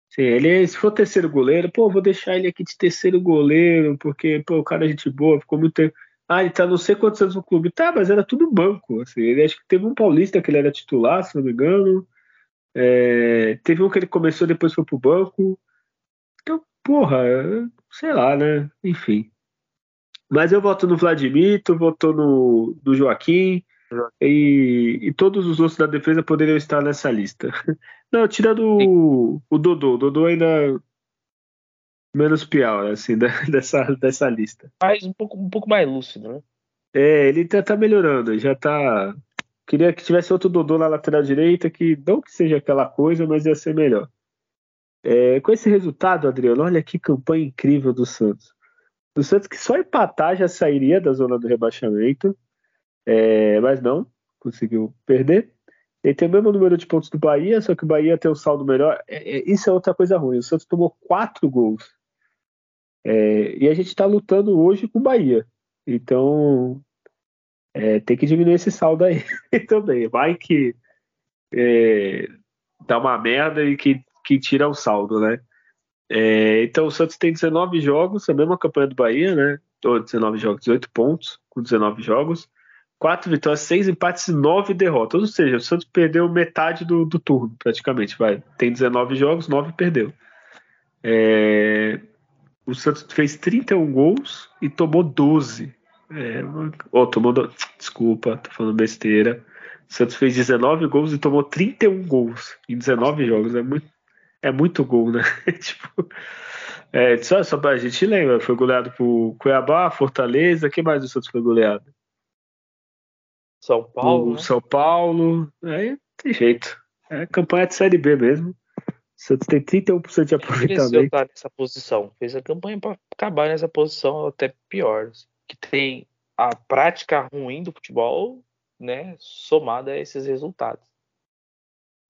Speaker 1: Sim, ele, se for terceiro goleiro, pô, vou deixar ele aqui de terceiro goleiro, porque, pô, o cara é gente boa, ficou muito tempo. Ah, ele tá não sei quantos anos no clube. Tá, mas era tudo banco. Assim, ele acho que teve um paulista que ele era titular, se não me engano. É, teve um que ele começou depois foi pro banco. Então, porra, sei lá, né? Enfim. Mas eu voto no Vladimir, tu votou no, no Joaquim e, e, todos os outros da defesa poderiam estar nessa lista. Não, tirando o, o Dodô. O Dodô ainda menos pior, assim, dessa, dessa lista.
Speaker 2: Mas um pouco, um pouco mais lúcido, né?
Speaker 1: É, ele tá, tá melhorando, já tá. Queria que tivesse outro Dodô na lateral direita, que não que seja aquela coisa, mas ia ser melhor. É, com esse resultado, Adriano, olha que campanha incrível do Santos. Do Santos que só empatar já sairia da zona do rebaixamento, é, mas não, conseguiu perder. Ele tem o mesmo número de pontos do Bahia, só que o Bahia tem um saldo melhor. É, é, isso é outra coisa ruim. O Santos tomou quatro gols. É, e a gente está lutando hoje com o Bahia. Então é, tem que diminuir esse saldo aí também. Vai que é, dá uma merda e que, que tira o saldo, né? É, então o Santos tem 19 jogos, a mesma campanha do Bahia, né? Ou 19 jogos, 18 pontos com 19 jogos. Quatro vitórias, seis empates e nove derrotas. Ou seja, o Santos perdeu metade do, do turno, praticamente. Vai. Tem 19 jogos, 9 perdeu. É, o Santos fez 31 gols e tomou 12. É, oh, tomou do... Desculpa, tô falando besteira. O Santos fez 19 gols e tomou 31 gols em 19 jogos. É muito, é muito gol, né? tipo, é, só, só pra gente lembrar, foi goleado por Cuiabá, Fortaleza, que mais o Santos foi goleado?
Speaker 2: São Paulo. Né?
Speaker 1: São Paulo. Aí tem jeito. É campanha de Série B mesmo. O Santos tem 31% de aproveitamento.
Speaker 2: Estar nessa posição. Fez a campanha para acabar nessa posição, até pior. Que tem a prática ruim do futebol, né, somada a esses resultados.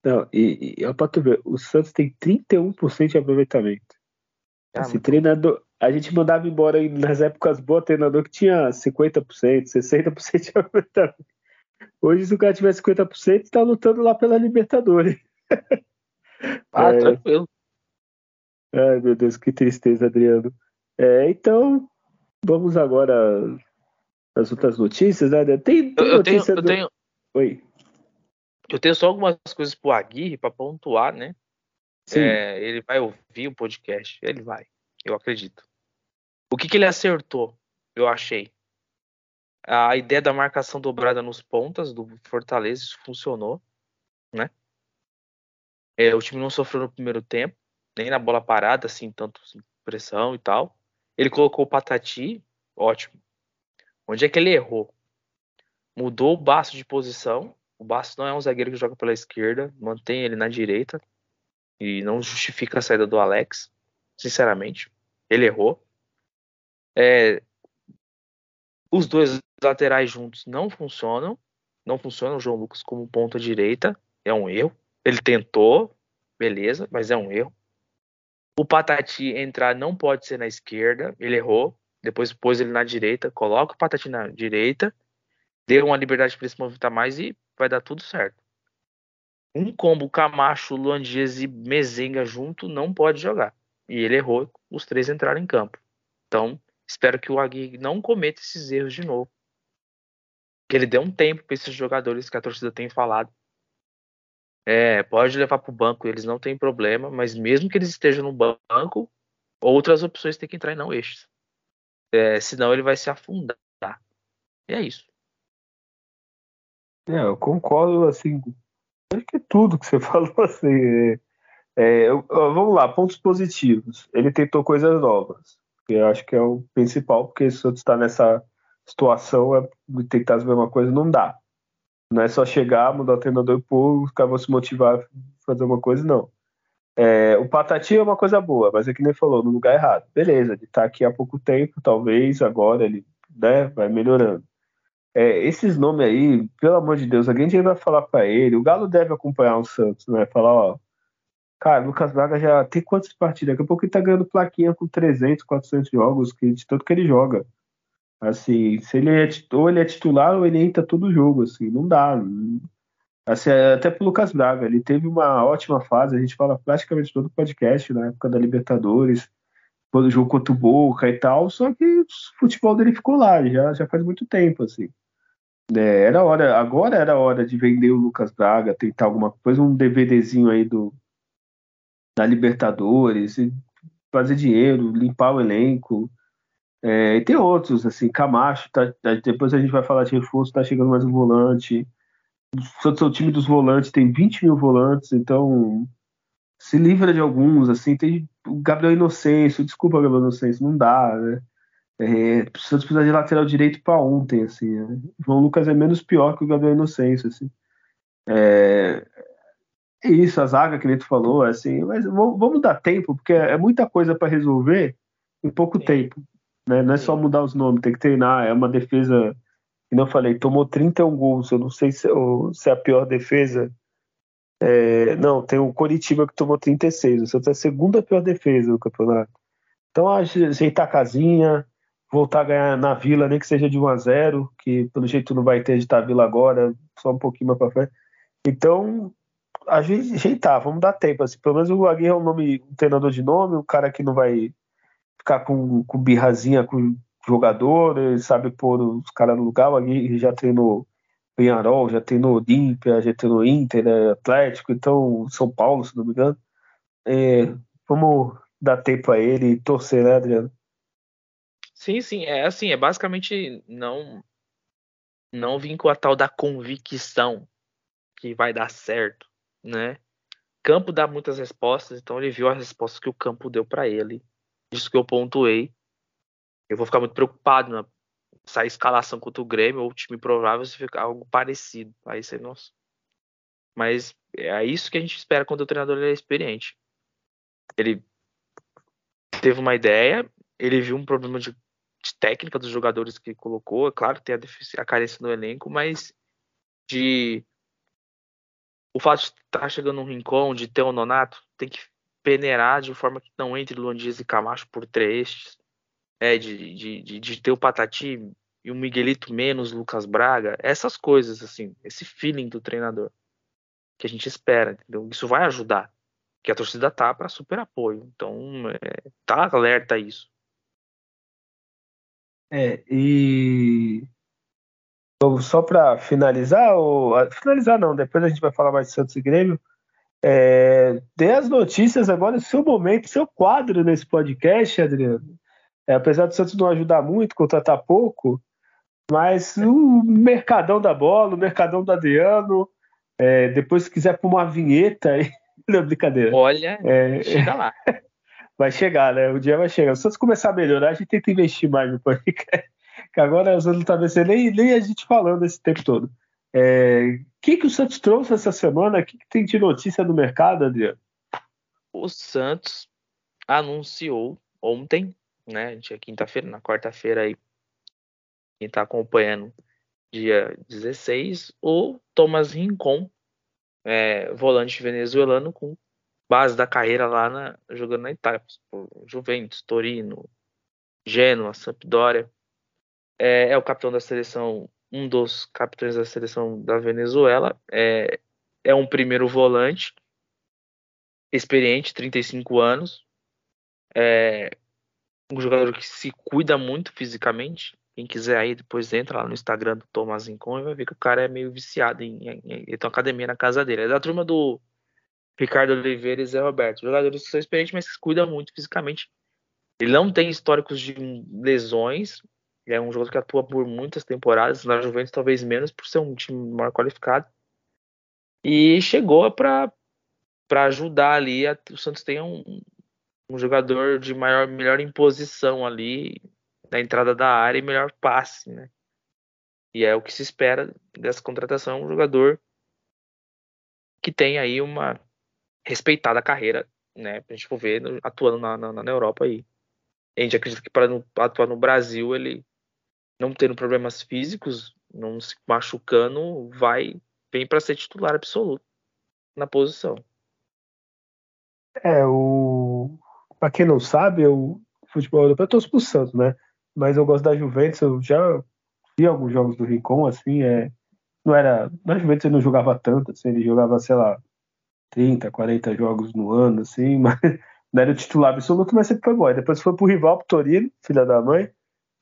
Speaker 1: Não, e, e para tu ver, o Santos tem 31% de aproveitamento. Ah, Esse treinador, a gente mandava embora nas épocas boas treinador que tinha 50%, 60% de aproveitamento. Hoje, se o cara tiver 50%, está lutando lá pela Libertadores.
Speaker 2: Ah, é... tranquilo.
Speaker 1: Ai, meu Deus, que tristeza, Adriano. É, então, vamos agora às outras notícias, né?
Speaker 2: Tem, tem eu, eu, tenho, do... eu tenho.
Speaker 1: Oi.
Speaker 2: Eu tenho só algumas coisas pro Aguirre para pontuar, né? É, ele vai ouvir o podcast. Ele vai, eu acredito. O que, que ele acertou, eu achei a ideia da marcação dobrada nos pontas do Fortaleza isso funcionou, né? É, o time não sofreu no primeiro tempo, nem na bola parada, assim, tanto assim, pressão e tal. Ele colocou o Patati, ótimo. Onde é que ele errou? Mudou o Baço de posição. O Baço não é um zagueiro que joga pela esquerda, mantém ele na direita e não justifica a saída do Alex, sinceramente. Ele errou. É, os dois laterais juntos não funcionam. Não funciona o João Lucas como ponta direita. É um erro. Ele tentou, beleza, mas é um erro. O Patati entrar não pode ser na esquerda. Ele errou. Depois pôs ele na direita. Coloca o Patati na direita. Dê uma liberdade para ele se movimentar mais e vai dar tudo certo. Um combo Camacho, Luan Dias e Mezenga junto não pode jogar. E ele errou. Os três entraram em campo. Então, Espero que o Agui não cometa esses erros de novo. Que ele dê um tempo para esses jogadores que a torcida tem falado. É, pode levar para o banco, eles não têm problema, mas mesmo que eles estejam no banco, outras opções têm que entrar e não estes. É, senão ele vai se afundar. E é isso.
Speaker 1: É, eu concordo, assim, acho que tudo que você falou, assim, é, é, vamos lá, pontos positivos. Ele tentou coisas novas Eu acho que é o principal, porque se Santos está nessa situação, é tentar a mesma coisa, não dá. Não é só chegar, mudar o treinador e pôr, vão se motivar a fazer uma coisa, não. É, o Patati é uma coisa boa, mas é que nem falou, no lugar errado. Beleza, ele está aqui há pouco tempo, talvez agora ele né, vai melhorando. É, esses nomes aí, pelo amor de Deus, alguém vai falar para ele. O Galo deve acompanhar o Santos, né? Falar, ó, cara, Lucas Braga já tem quantas partidas? Daqui a pouco ele tá ganhando plaquinha com 300, 400 jogos, que, de tanto que ele joga. Assim, se ele é, ou ele é titular ou ele entra todo jogo, assim, não dá. Assim, é, até pro Lucas Braga, ele teve uma ótima fase, a gente fala praticamente todo podcast, na época da Libertadores, quando jogou contra o Boca e tal, só que o futebol dele ficou lá, já, já faz muito tempo, assim. É, era hora, agora era hora de vender o Lucas Braga, tentar alguma coisa, um DVDzinho aí do da Libertadores, fazer dinheiro, limpar o elenco. É, e tem outros, assim, Camacho, tá, tá, depois a gente vai falar de reforço, tá chegando mais um volante. O, o time dos volantes tem 20 mil volantes, então se livra de alguns, assim, tem Gabriel Inocêncio, desculpa, Gabriel Inocêncio, não dá, né? É, Santos precisa de lateral direito para ontem, assim. Né? João Lucas é menos pior que o Gabriel Inocêncio, assim. É, é isso, a zaga que ele falou, assim, mas vamos dar tempo, porque é muita coisa para resolver em pouco Sim. tempo. Né? Não é Sim. só mudar os nomes, tem que treinar. É uma defesa, como eu falei, tomou 31 gols. Eu não sei se, se é a pior defesa. É, não, tem o Coritiba que tomou 36. O Santos é a segunda pior defesa do campeonato. Então, ajeitar a casinha, voltar a ganhar na Vila, nem que seja de 1 a 0 que pelo jeito não vai ter de a Vila agora, só um pouquinho mais para frente. Então, ajeitar, vamos dar tempo. Assim, pelo menos o Aguirre é um, nome, um treinador de nome, um cara que não vai ficar com, com birrazinha com jogador, ele sabe pôr os caras no lugar. O Aguirre já treinou Penharol, já treinou Olímpia, já treinou Inter, né, Atlético, então São Paulo, se não me engano. É, vamos dar tempo a ele e torcer, né, Adriano?
Speaker 2: Sim, sim, é assim, é basicamente não não vir com a tal da convicção que vai dar certo, né? Campo dá muitas respostas, então ele viu as respostas que o campo deu para ele. Isso que eu pontuei. Eu vou ficar muito preocupado na sair escalação contra o Grêmio ou o time provável se ficar algo parecido. Aí você, nossa. Mas é isso que a gente espera quando o treinador é experiente. Ele teve uma ideia, ele viu um problema de de técnica dos jogadores que colocou. É claro tem a, a carência no elenco, mas de o fato de estar tá chegando um rincão, de ter o um Nonato, tem que peneirar de forma que não entre Luan Dias e Camacho por três. É, de, de, de, de, ter o Patati e o Miguelito menos Lucas Braga. Essas coisas, assim, esse feeling do treinador que a gente espera, entendeu? Isso vai ajudar. Que a torcida tá para super apoio. Então, é, tá alerta a isso.
Speaker 1: É, e só para finalizar, ou finalizar não, depois a gente vai falar mais de Santos e Grêmio. É, dê as notícias agora, seu momento, seu quadro nesse podcast, Adriano. É, apesar do Santos não ajudar muito, contratar pouco, mas o mercadão da bola, o mercadão do Adriano, é, depois se quiser pôr uma vinheta aí, não, brincadeira.
Speaker 2: Olha, é, chega lá.
Speaker 1: vai chegar, né? O dia vai chegar. Se você começar a melhorar, a gente tenta investir mais no podcast. Agora o Santos não tá vencendo nem, nem a gente falando esse tempo todo. O é, que, que o Santos trouxe essa semana? O que, que tem de notícia no mercado, Adriano?
Speaker 2: O Santos anunciou ontem, né? A gente é quinta-feira, na quarta-feira aí. Quem tá acompanhando dia 16, o Thomas Rincon, é, volante venezuelano com base da carreira lá na, jogando na Itália, Juventus, Torino, Genoa, Sampdoria. É, é, o capitão da seleção, um dos capitães da seleção da Venezuela. É, é um primeiro volante, experiente, 35 anos. É um jogador que se cuida muito fisicamente. Quem quiser aí, depois entra lá no Instagram do Thomas Incon e vai ver que o cara é meio viciado em, em, em uma academia na casa dele. É da turma do Ricardo Oliveira e Zé Roberto. Jogadores que são experientes, mas que cuidam muito fisicamente. Ele não tem históricos de lesões. Ele é um jogador que atua por muitas temporadas. Na Juventus, talvez menos, por ser um time maior qualificado. E chegou para ajudar ali. A, o Santos tem um, um jogador de maior, melhor imposição ali na entrada da área e melhor passe, né? E é o que se espera dessa contratação, um jogador que tem aí uma respeitada carreira, né? Pra gente for ver atuando na, na, na Europa aí. A gente acredita que para atuar no Brasil, ele não tendo problemas físicos, não se machucando, vai vem para ser titular absoluto na posição.
Speaker 1: É, o para quem não sabe, o futebol europeu eu torço né? Mas eu gosto da Juventus, eu já vi alguns jogos do Rincon, assim, é não era, na Juventus ele não jogava tanto, assim, ele jogava, sei lá, 30, 40 jogos no ano, assim, mas não era o titular absoluto, mas sempre foi bom. Aí depois foi pro rival, pro Torino, filha da mãe,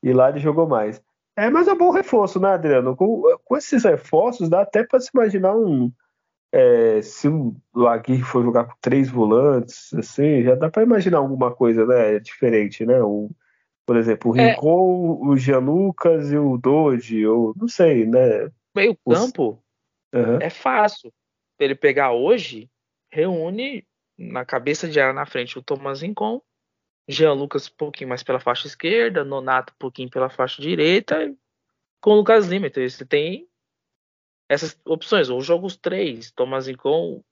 Speaker 1: e lá ele jogou mais. É, mas é um bom reforço, né, Adriano? Com, com esses reforços, dá até para se imaginar um. É, se o Aguirre for jogar com três volantes, assim, já dá para imaginar alguma coisa né, diferente, né? O, por exemplo, o é. Rincon, é. o Jean Lucas e o Doge, ou não sei, né?
Speaker 2: Meio campo Os... uhum. é fácil. Ele pegar hoje, reúne na cabeça de área na frente o Thomas Rincon, Jean Lucas um pouquinho mais pela faixa esquerda, Nonato um pouquinho pela faixa direita, com o Lucas Lima. Então você tem essas opções. Ou joga os três, Thomas Rincon,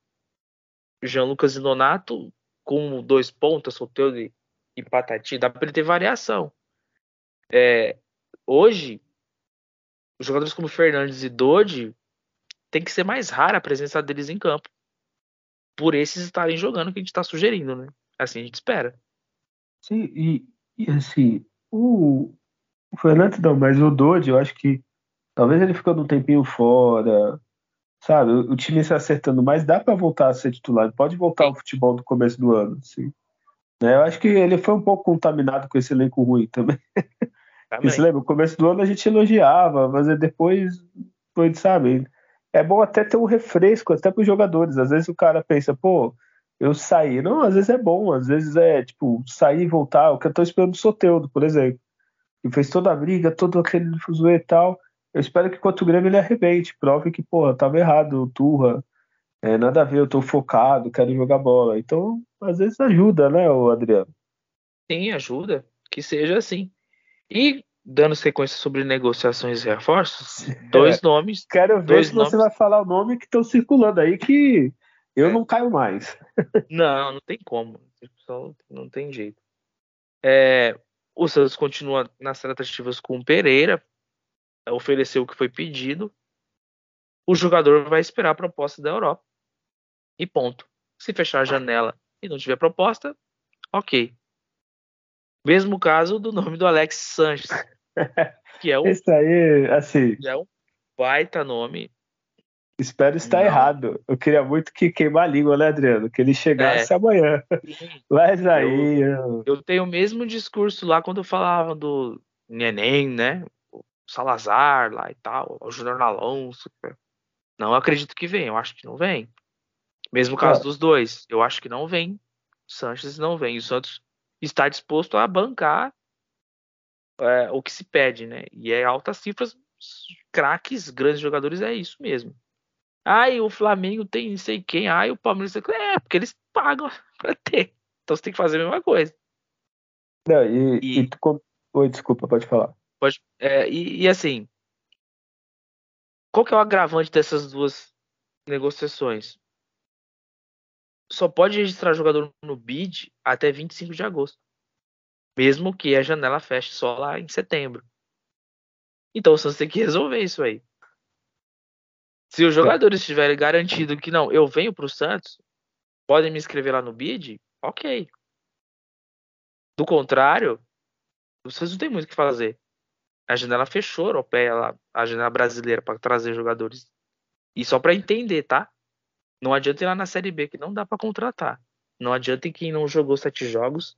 Speaker 2: Jean Lucas e Nonato, com dois pontas, Soteldo e, e Patati. Dá para ele ter variação. É, hoje, jogadores como Fernandes e Dodi tem que ser mais rara a presença deles em campo. Por esses estarem jogando que a gente está sugerindo, né? Assim a gente espera.
Speaker 1: Sim, e, e assim, o, o Fernandes não, mas o Dodge, eu acho que talvez ele ficando um tempinho fora, sabe? O, o time se acertando mais, dá para voltar a ser titular, pode voltar ao futebol do começo do ano, assim. Né? Eu acho que ele foi um pouco contaminado com esse elenco ruim também. também. Você lembra? No começo do ano a gente elogiava, mas depois, depois, sabe? É bom até ter um refresco, até para os jogadores. Às vezes o cara pensa, pô, eu sair. Não, às vezes é bom, às vezes é tipo sair e voltar. O que eu tô esperando do Soteudo, por exemplo. Que fez toda a briga, todo aquele fuzuê e tal. Eu espero que contra o Grêmio ele arrebente, prove que, pô, tava errado, turra, é, nada a ver, eu tô focado, quero jogar bola. Então, às vezes ajuda, né, o Adriano?
Speaker 2: Sim, ajuda, que seja assim. E dando sequência sobre negociações e reforços, dois é, nomes.
Speaker 1: Quero ver se nomes... você vai falar o nome que estão circulando aí que eu não caio mais.
Speaker 2: Não, não tem como. Não tem jeito. É, o Santos continua nas tratativas com o Pereira, ofereceu o que foi pedido. O jogador vai esperar a proposta da Europa. E ponto. Se fechar a janela e não tiver proposta, ok. Mesmo caso do nome do Alex Sanches. Que é o,
Speaker 1: Esse aí, assim.
Speaker 2: é um baita nome.
Speaker 1: Espero estar não. errado. Eu queria muito que queimar a língua, né, Adriano? Que ele chegasse é. amanhã. Mas aí.
Speaker 2: Eu, eu, tenho o mesmo discurso lá quando eu falava do Neném, né? O Salazar lá e tal, o Júnior Alonso. Não acredito que vem, eu acho que não vem. Mesmo caso ah. dos dois, eu acho que não vem. O Sanches não vem. O Santos está disposto a bancar é, o que se pede, né? E é altas cifras, craques, grandes jogadores, é isso mesmo. Ai, o Flamengo tem não sei quem. Ai, o Palmeiras. É, porque eles pagam pra ter. Então você tem que fazer a mesma coisa.
Speaker 1: Não, e, e... e tu... Oi, desculpa, pode falar.
Speaker 2: Pode, é, e, e, assim, qual que é o agravante dessas duas negociações? Só pode registrar jogador no bid até 25 de agosto. Mesmo que a janela feche só lá em setembro. Então o Santos tem que resolver isso aí. Se os jogadores estiverem garantido que não, eu venho para o Santos, podem me inscrever lá no bid, ok. Do contrário, vocês não tem muito o que fazer. A janela fechou europeia lá, a janela brasileira para trazer jogadores. E só para entender, tá? Não adianta ir lá na Série B que não dá para contratar. Não adianta quem não jogou sete jogos,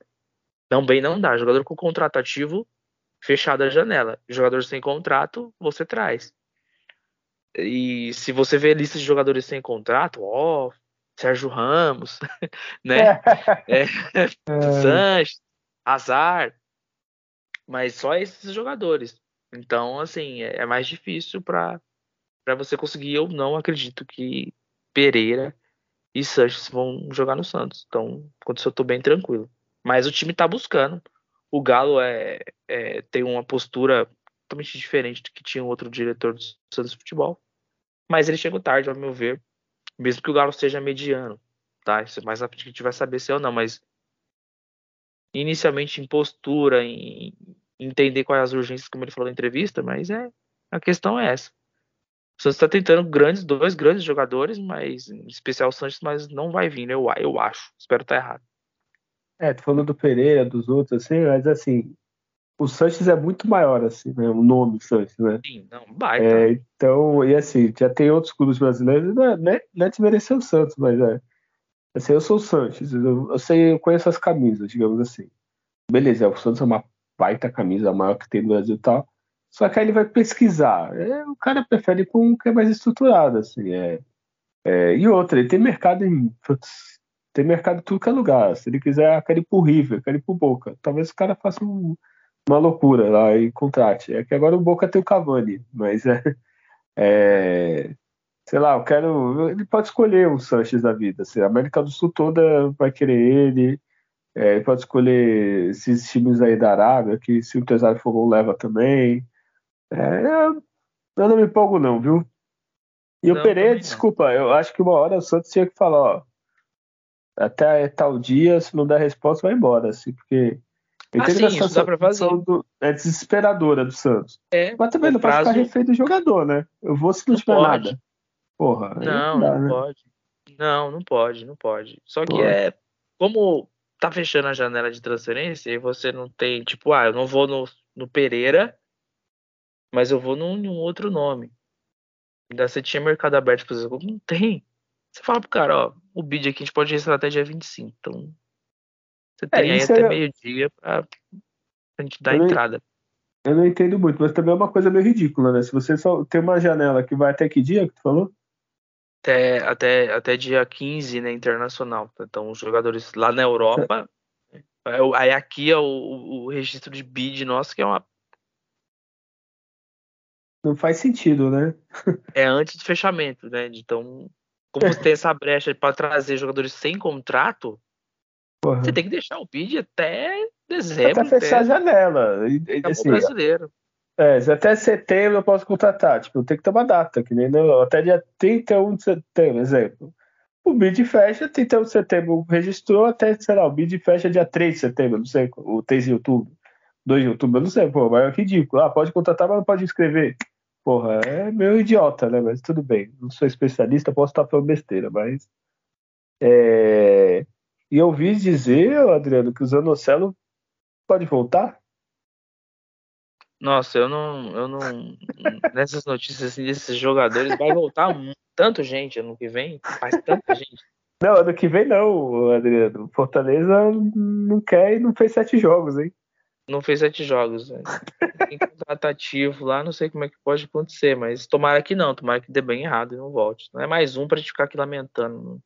Speaker 2: também não dá. Jogador com contrato ativo, fechada a janela. Jogador sem contrato, você traz. E se você vê lista de jogadores sem contrato, ó, Sérgio Ramos, né? é, é. Sanches, Azar, mas só esses jogadores. Então, assim, é, é mais difícil para você conseguir. Eu não acredito que Pereira e Sanches vão jogar no Santos. Então, quando eu tô bem tranquilo. Mas o time tá buscando. O Galo é, é, tem uma postura totalmente diferente do que tinha o outro diretor do Santos Futebol. Mas ele chegou tarde, ao meu ver. Mesmo que o Galo seja mediano. Tá? Isso é mais rápido que a gente vai saber se é ou não. Mas inicialmente em postura, em entender quais as urgências, como ele falou na entrevista, mas é a questão é essa. O Santos está tentando grandes, dois grandes jogadores, mas em especial o Santos, mas não vai vir, né? eu, eu acho. Espero estar errado.
Speaker 1: É, tu falou do Pereira, dos outros, assim, mas assim, o Sanches é muito maior, assim, né? O nome Sanches, né?
Speaker 2: Sim, não, baita.
Speaker 1: É, então, e assim, já tem outros clubes brasileiros, não é, não é, não é desmerecer o Santos, mas é. Assim, eu sou o Sanches, eu, eu sei, eu conheço as camisas, digamos assim. Beleza, o Santos é uma baita camisa, a maior que tem no Brasil e tal. Só que aí ele vai pesquisar. É, o cara prefere com um que é mais estruturado, assim. É, é, e outra, ele tem mercado em. Putz, tem mercado em tudo que é lugar. Se ele quiser, quer ir pro River, quer ir pro Boca. Talvez o cara faça um, uma loucura lá e contrate. É que agora o Boca tem o Cavani, mas é, é, sei lá, eu quero. Ele pode escolher o Sanches da vida. Assim, a América do Sul toda vai querer ele. É, ele pode escolher esses times aí da Arábia, que se o empresário for bom, leva também. É, eu não me empolgo, não, viu? E o Pereira, desculpa, eu acho que uma hora o Santos tinha que falar, ó, até tal dia, se não der resposta, vai embora, assim, porque
Speaker 2: eu ah, sim, dá pra fazer.
Speaker 1: Do, é desesperadora do Santos.
Speaker 2: É,
Speaker 1: Mas também não prazo... pode ficar refém do jogador, né? Eu vou se não, não tiver pode. nada. Porra.
Speaker 2: Não, não, dá, não né? pode. Não, não pode, não pode. Só que é. Como tá fechando a janela de transferência e você não tem, tipo, ah, eu não vou no, no Pereira, mas eu vou num, num outro nome. Ainda você tinha mercado aberto, por exemplo, não tem. Você fala pro cara, ó, o bid aqui a gente pode registrar até dia 25, então você é, tem aí até é... meio-dia pra, pra gente dar eu entrada.
Speaker 1: Não, eu não entendo muito, mas também é uma coisa meio ridícula, né? Se você só tem uma janela que vai até que dia que tu falou?
Speaker 2: Até, até, até dia 15, né, internacional. Então, os jogadores lá na Europa. É. Aí aqui é o, o registro de bid nosso, que é uma.
Speaker 1: Não faz sentido, né?
Speaker 2: é antes do fechamento, né? Então, como tem essa brecha para trazer jogadores sem contrato, Porra. Você tem que deixar o bid até dezembro.
Speaker 1: Até fechar até... a janela. E,
Speaker 2: assim, brasileiro.
Speaker 1: É, até setembro eu posso contratar. Tipo, tem que ter uma data, que nem no, até dia 31 de setembro, exemplo. O bid fecha, 31 de setembro registrou, até, sei lá, o bid fecha dia 3 de setembro, não sei, o 3 de outubro, 2 de outubro, eu não sei, pô, mas é ridículo. Ah, pode contratar, mas não pode escrever. Porra, é meio idiota, né? Mas tudo bem. Não sou especialista, posso estar falando besteira, mas. É... E eu ouvi dizer, Adriano, que o Zanocelo pode voltar?
Speaker 2: Nossa, eu não, eu não. nessas notícias assim, desses jogadores, vai voltar tanto gente ano que vem, faz tanta gente.
Speaker 1: Não, ano que vem não, Adriano. Fortaleza não quer e não fez sete jogos, hein?
Speaker 2: Não fez sete jogos. Né? Tem contrato ativo lá, não sei como é que pode acontecer, mas tomara que não, tomara que dê bem errado e não volte. Não é mais um pra gente ficar aqui lamentando.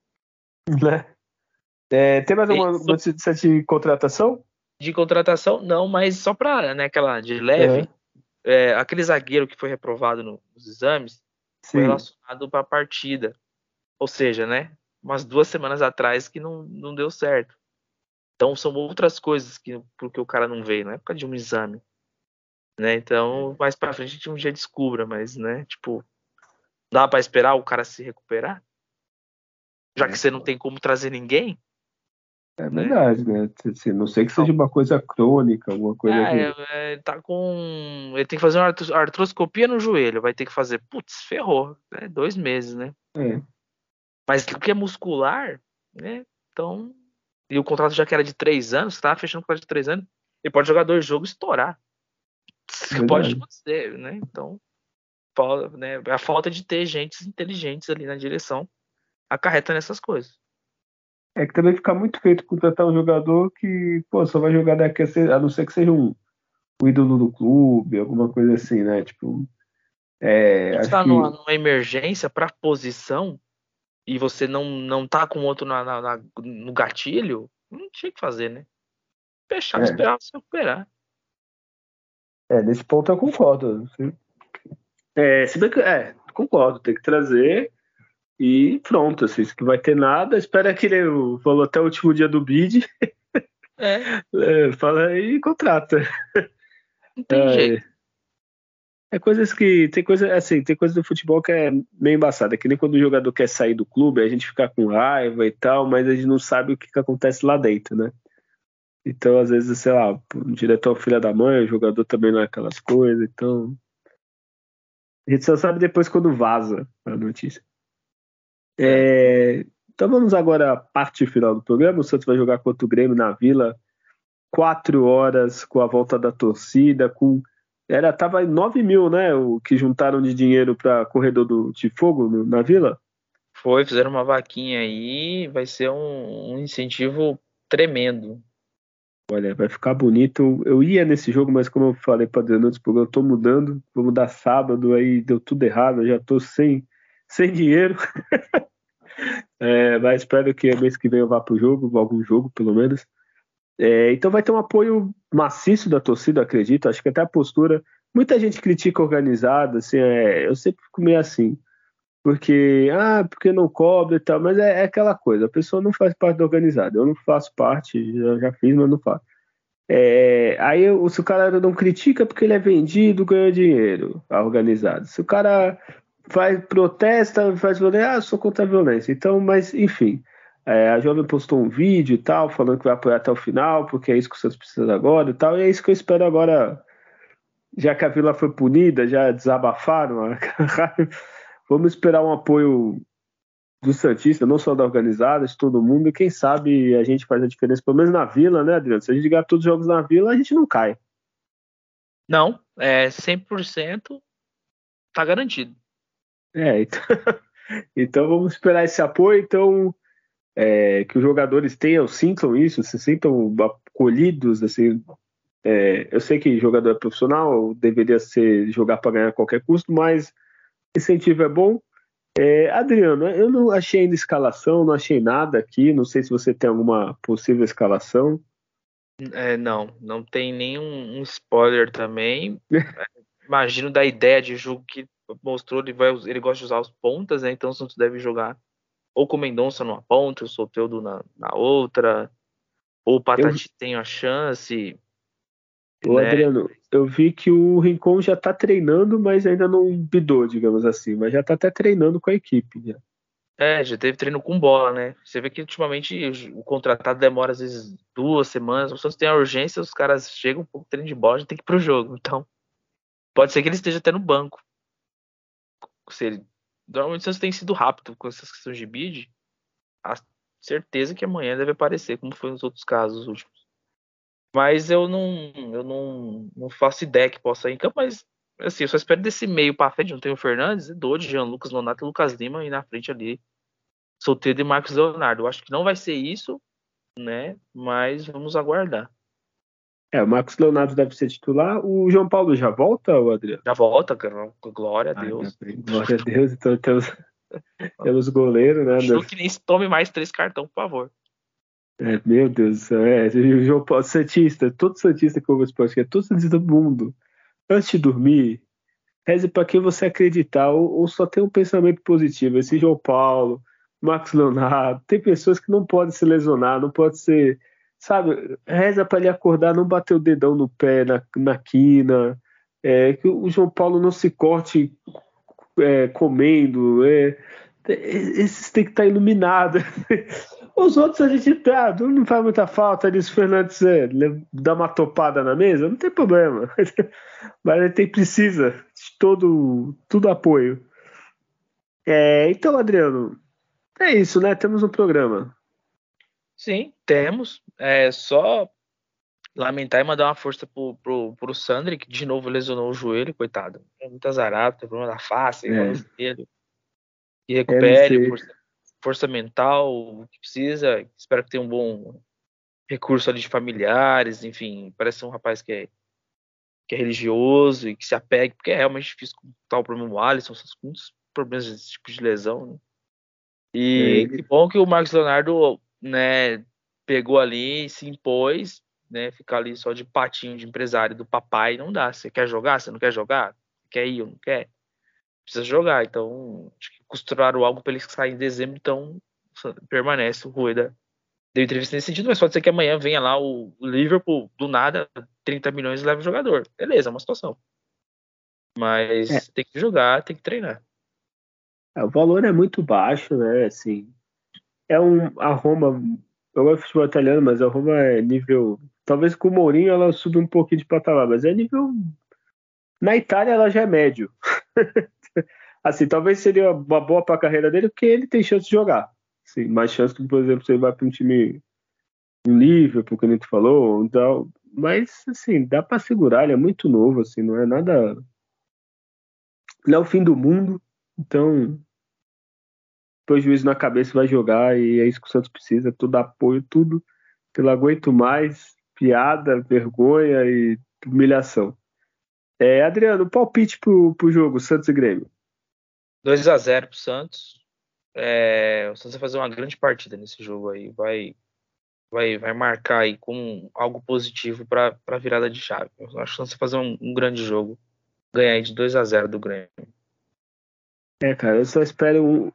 Speaker 1: Né? É, tem mais alguma notícia de contratação?
Speaker 2: De contratação, não, mas só para né, aquela de leve, uhum. é, aquele zagueiro que foi reprovado no, nos exames Sim. foi relacionado para a partida. Ou seja, né, umas duas semanas atrás que não, não deu certo. Então são outras coisas que porque o cara não veio, não é por causa de um exame. Né? Então, mais para frente a gente um dia descubra, mas né, tipo, dá para esperar o cara se recuperar? Já que é. você não tem como trazer ninguém,
Speaker 1: é né? verdade, né? Assim, não sei que seja uma coisa crônica, alguma coisa.
Speaker 2: É, assim. é, tá com. Ele tem que fazer uma artroscopia no joelho, vai ter que fazer. Putz, ferrou. É dois meses, né?
Speaker 1: É.
Speaker 2: Mas o que é muscular, né? Então. E o contrato já que era de três anos, tá fechando o contrato de três anos, ele pode jogar dois jogos e estourar. Verdade. Pode acontecer, né? Então, né, a falta de ter gente inteligentes ali na direção acarreta nessas coisas.
Speaker 1: É que também fica muito feito contratar um jogador que, pô, só vai jogar daqui a, a não ser que seja um, um ídolo do clube, alguma coisa assim, né? Tipo. É,
Speaker 2: está que... numa, numa, emergência para posição e você não, não tá com outro na, na, na, no gatilho, não tinha que fazer, né? Fechar, é. esperar se recuperar.
Speaker 1: É, nesse ponto eu concordo. É, se bem que, é, concordo, tem que trazer e pronto, assim, que vai ter nada. Espera que ele falou até o último dia do bid.
Speaker 2: É.
Speaker 1: é fala e contrata.
Speaker 2: Não tem
Speaker 1: É.
Speaker 2: jeito.
Speaker 1: É coisas que. Tem coisa, assim, tem coisa do futebol que é meio embaçada. Que nem quando o jogador quer sair do clube, a gente fica com raiva e tal, mas a gente não sabe o que, que acontece lá dentro, né? Então, às vezes, sei lá, o diretor é filha da mãe, o jogador também não é aquelas coisas, então. A gente só sabe depois quando vaza a notícia. É, então vamos agora à parte final do programa. O Santos vai jogar contra o Grêmio na Vila, quatro horas com a volta da torcida, com era tava em 9 mil, né? O que juntaram de dinheiro para corredor do, de fogo no- na Vila.
Speaker 2: Foi, fizeram uma vaquinha aí, vai ser um, um incentivo tremendo.
Speaker 1: Olha, vai ficar bonito. Eu ia nesse jogo, mas como eu falei para Adriano antes, eu tô mudando. Vou mudar sábado, aí deu tudo errado. Eu já tô sem, sem dinheiro. É, mas espero que mês que vem eu vá pro jogo, algum jogo pelo menos. É, então vai ter um apoio maciço da torcida, acredito. Acho que até a postura. Muita gente critica organizada, assim, é, eu sempre fico meio assim. Porque, ah, porque não cobra e tal, mas é, é aquela coisa, a pessoa não faz parte da organizada. Eu não faço parte, já, já fiz, mas não faço. É, aí se o cara não critica porque ele é vendido, ganha dinheiro, a organizada. Se o cara faz protesta, faz violência, ah, sou contra a violência. Então, mas enfim, é, a jovem postou um vídeo e tal, falando que vai apoiar até o final, porque é isso que o Santos precisa agora e tal, e é isso que eu espero agora, já que a Vila foi punida, já desabafaram, a vamos esperar um apoio do Santista, não só da organizada, de todo mundo, e quem sabe a gente faz a diferença, pelo menos na Vila, né, Adriano? Se a gente ganhar todos os jogos na Vila, a gente não cai.
Speaker 2: Não, é 100% tá garantido.
Speaker 1: É, então, então vamos esperar esse apoio, então é, que os jogadores tenham, sintam isso, se sintam acolhidos, assim, é, eu sei que jogador é profissional, deveria ser jogar para ganhar a qualquer custo, mas incentivo é bom. É, Adriano, eu não achei ainda escalação, não achei nada aqui, não sei se você tem alguma possível escalação.
Speaker 2: É, não, não tem nenhum um spoiler também. Imagino da ideia de jogo que mostrou, ele, vai, ele gosta de usar os pontas, né? Então o Santos deve jogar ou com o Mendonça numa ponta, o Soteldo na, na outra, ou o Patati tem a chance.
Speaker 1: Ô,
Speaker 2: né?
Speaker 1: Adriano, eu vi que o Rincon já tá treinando, mas ainda não bidou, digamos assim, mas já tá até treinando com a equipe. Já.
Speaker 2: É, já teve treino com bola, né? Você vê que ultimamente o contratado demora às vezes duas semanas. O Santos tem a urgência, os caras chegam um pouco treino de bola, já tem que ir pro jogo. Então, pode ser que ele esteja até no banco. Se ele... Normalmente Santos tem sido rápido com essas questões de bid. A certeza que amanhã deve aparecer, como foi nos outros casos últimos. Mas eu não, eu não, não faço ideia que possa ir em campo, mas assim, eu só espero desse meio para frente, não tem o Fernandes, Dodge, Jean Lucas Nonato e Lucas Lima e na frente ali Solteiro e Marcos Leonardo. Eu acho que não vai ser isso, né? Mas vamos aguardar.
Speaker 1: É, o Marcos Leonardo deve ser titular. O João Paulo já volta, o Adriano?
Speaker 2: Já volta, cara. Glória a
Speaker 1: Ai,
Speaker 2: Deus.
Speaker 1: bem, Glória a Deus, então temos, temos goleiro, né?
Speaker 2: Acho que nem se tome mais três cartão, por favor.
Speaker 1: É, meu Deus do céu, é, o João Paulo, Santista, todo Santista que ouve esse podcast, todo Santista do mundo, antes de dormir, reze para quem você acreditar, ou, ou, só tem um pensamento positivo. Esse João Paulo, Marcos Leonardo, tem pessoas que não podem se lesionar, não pode ser, sabe, reza para ele acordar, não bater o dedão no pé, na, na quina, é, que o João Paulo não se corte é, comendo, é, esses tem que estar iluminados. Os outros a gente tá, não faz muita falta. Eles, Fernandes, é, dá uma topada na mesa, não tem problema. Mas ele tem, precisa de todo, todo apoio. É, então, Adriano, é isso, né? Temos um programa.
Speaker 2: Sim, temos. É só lamentar e mandar uma força pro, pro, pro Sandri, que de novo lesionou o joelho, coitado. É muito azarado, tem problema na face, é. joelho. E recupere, força, força mental, o que precisa. Espero que tenha um bom recurso ali de familiares, enfim, parece um rapaz que é, que é religioso e que se apegue, porque é realmente difícil com tal problema o Alisson, muitos problemas desse tipo de lesão, né? E é. que bom que o Marcos Leonardo, né, pegou ali, se impôs, né, ficar ali só de patinho de empresário do papai não dá. Você quer jogar? Você não quer jogar? Quer ir ou não quer? Precisa jogar. Então, acho que costuraram algo para ele sair em dezembro, então permanece o Rueda deu entrevista nesse sentido, mas pode ser que amanhã venha lá o Liverpool, do nada, 30 milhões e leva o jogador. Beleza, é uma situação. Mas é. tem que jogar, tem que treinar.
Speaker 1: É, o valor é muito baixo, né? Assim, é um a Roma. Eu gosto de futebol italiano, mas a Roma é nível. Talvez com o Mourinho ela suba um pouquinho de patamar, mas é nível. Na Itália ela já é médio. assim, talvez seria uma boa para a carreira dele, porque ele tem chance de jogar. Assim, mais chance que, por exemplo, você vai para um time um Liverpool, que a falou, então, mas assim, dá para segurar, ele é muito novo, assim, não é nada. Não é o fim do mundo, então põe o juiz na cabeça vai jogar e é isso que o Santos precisa, tudo apoio, tudo. Eu não aguento mais piada, vergonha e humilhação. É, Adriano, palpite pro, pro jogo, Santos e Grêmio.
Speaker 2: 2 a 0 pro Santos. É, o Santos vai fazer uma grande partida nesse jogo aí. Vai, vai, vai marcar aí com algo positivo para a virada de chave. Eu acho que o Santos vai fazer um, um grande jogo. Ganhar aí de 2 a 0 do Grêmio.
Speaker 1: É, cara, eu só espero um.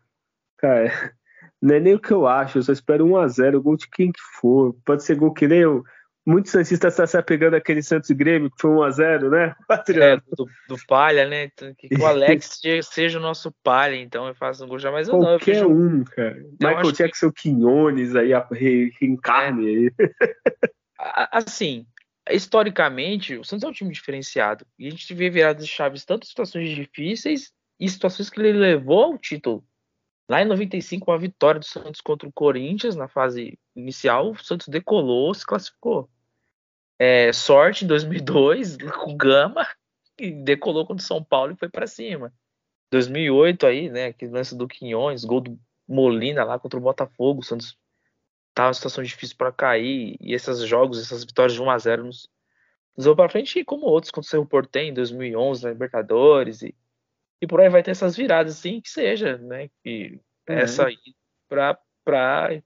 Speaker 1: Cara, não é nem o que eu acho, eu só espero 1x0, gol de quem que for. Pode ser gol que nem eu. Muitos Santistas estão se apegando àquele Santos Grêmio, que foi 1x0, né?
Speaker 2: É, do, do Palha, né? Então, que, o Alex seja o nosso Palha, então eu faço um gol já, mas eu
Speaker 1: Qualquer não.
Speaker 2: Qualquer
Speaker 1: um, cara. Michael Jackson, que... Quinones aí, reencarne é. aí.
Speaker 2: Assim, historicamente, o Santos é um time diferenciado. E a gente vê viradas de chaves tanto situações difíceis e situações que ele levou ao título. Lá em 95, uma vitória do Santos contra o Corinthians na fase inicial, o Santos decolou, se classificou. É, sorte em 2002, com Gama, e decolou contra o São Paulo e foi para cima. 2008 aí, né, que lance do Quinhões, gol do Molina lá contra o Botafogo, o Santos tava em situação difícil para cair, e esses jogos, essas vitórias de 1 a 0 nos, nos para frente, e como outros contra o Portem em 2011 na Libertadores e e por aí vai ter essas viradas, assim, que seja, né? Que uhum. essa aí para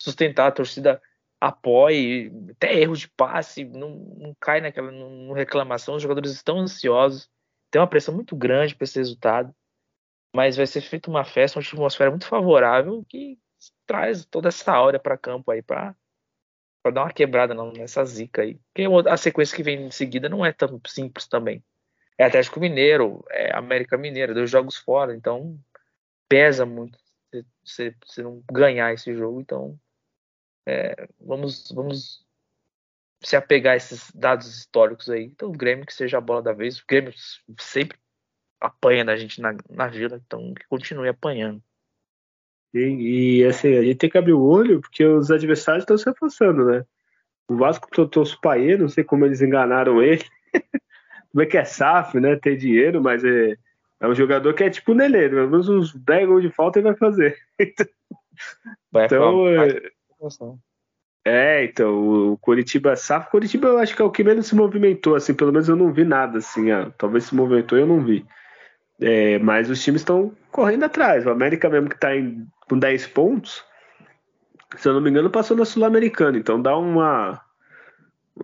Speaker 2: sustentar a torcida apoie, até erros de passe, não, não cai naquela não, reclamação, os jogadores estão ansiosos, tem uma pressão muito grande para esse resultado, mas vai ser feita uma festa, uma atmosfera muito favorável que traz toda essa aura para campo aí para para dar uma quebrada nessa zica aí. Porque a sequência que vem em seguida não é tão simples também é Atlético Mineiro, é América Mineira, dois jogos fora, então pesa muito você, não ganhar esse jogo, então é, vamos, vamos se apegar a esses dados históricos aí. Então o Grêmio que seja a bola da vez, o Grêmio sempre apanha da gente na, na vila, então que continue apanhando.
Speaker 1: E, e, assim, a gente tem que abrir o olho porque os adversários estão se afastando, né? O Vasco trouxe o Paê, não sei como eles enganaram ele. como é que é SAF, né? Ter dinheiro, mas é, é um jogador que é tipo o Nenê, pelo menos uns 10 gols de falta ele vai fazer. vai então, é, é, então, o Curitiba SAF, Curitiba eu acho que é o que menos se movimentou, assim, pelo menos eu não vi nada, assim, ah, talvez se movimentou eu não vi. É, mas os times estão correndo atrás. O América mesmo que está com 10 pontos, se eu não me engano, passou na Sul-Americana, então dá uma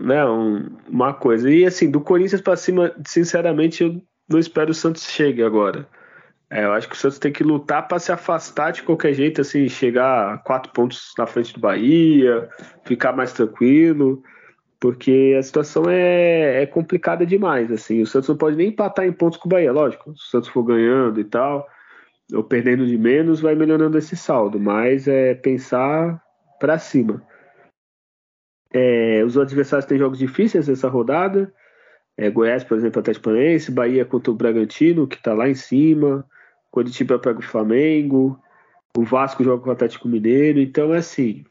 Speaker 1: né, um, uma coisa. E assim, do Corinthians para cima, sinceramente, eu não espero o Santos chegue agora. É, eu acho que o Santos tem que lutar para se afastar de qualquer jeito, assim, chegar a quatro pontos na frente do Bahia, ficar mais tranquilo, porque a situação é, é complicada demais. Assim, o Santos não pode nem empatar em pontos com o Bahia, lógico. Se o Santos for ganhando e tal, ou perdendo de menos, vai melhorando esse saldo, mas é pensar para cima. É, os adversários têm jogos difíceis nessa rodada. É, Goiás, por exemplo, Atlético Paranaense, Bahia contra o Bragantino, que está lá em cima. Curitiba pega o Flamengo. O Vasco joga com o Atlético Mineiro. Então é assim: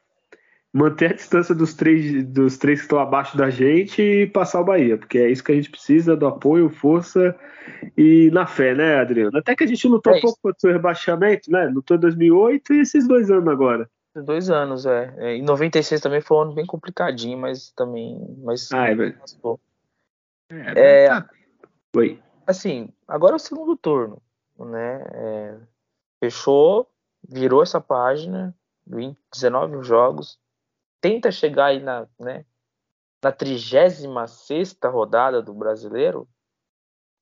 Speaker 1: manter a distância dos três, dos três que estão abaixo da gente e passar o Bahia, porque é isso que a gente precisa do apoio, força e na fé, né, Adriano? Até que a gente lutou é um pouco contra o rebaixamento, né? Lutou em 2008 e esses dois anos agora.
Speaker 2: Dois anos, é. é. Em 96 também foi um ano bem complicadinho, mas também. Mas,
Speaker 1: ah, é
Speaker 2: verdade.
Speaker 1: É, é, tá. Oi.
Speaker 2: Assim, agora é o segundo turno, né? É, fechou, virou essa página, 20, 19 jogos, tenta chegar aí na, né, na 36 rodada do brasileiro,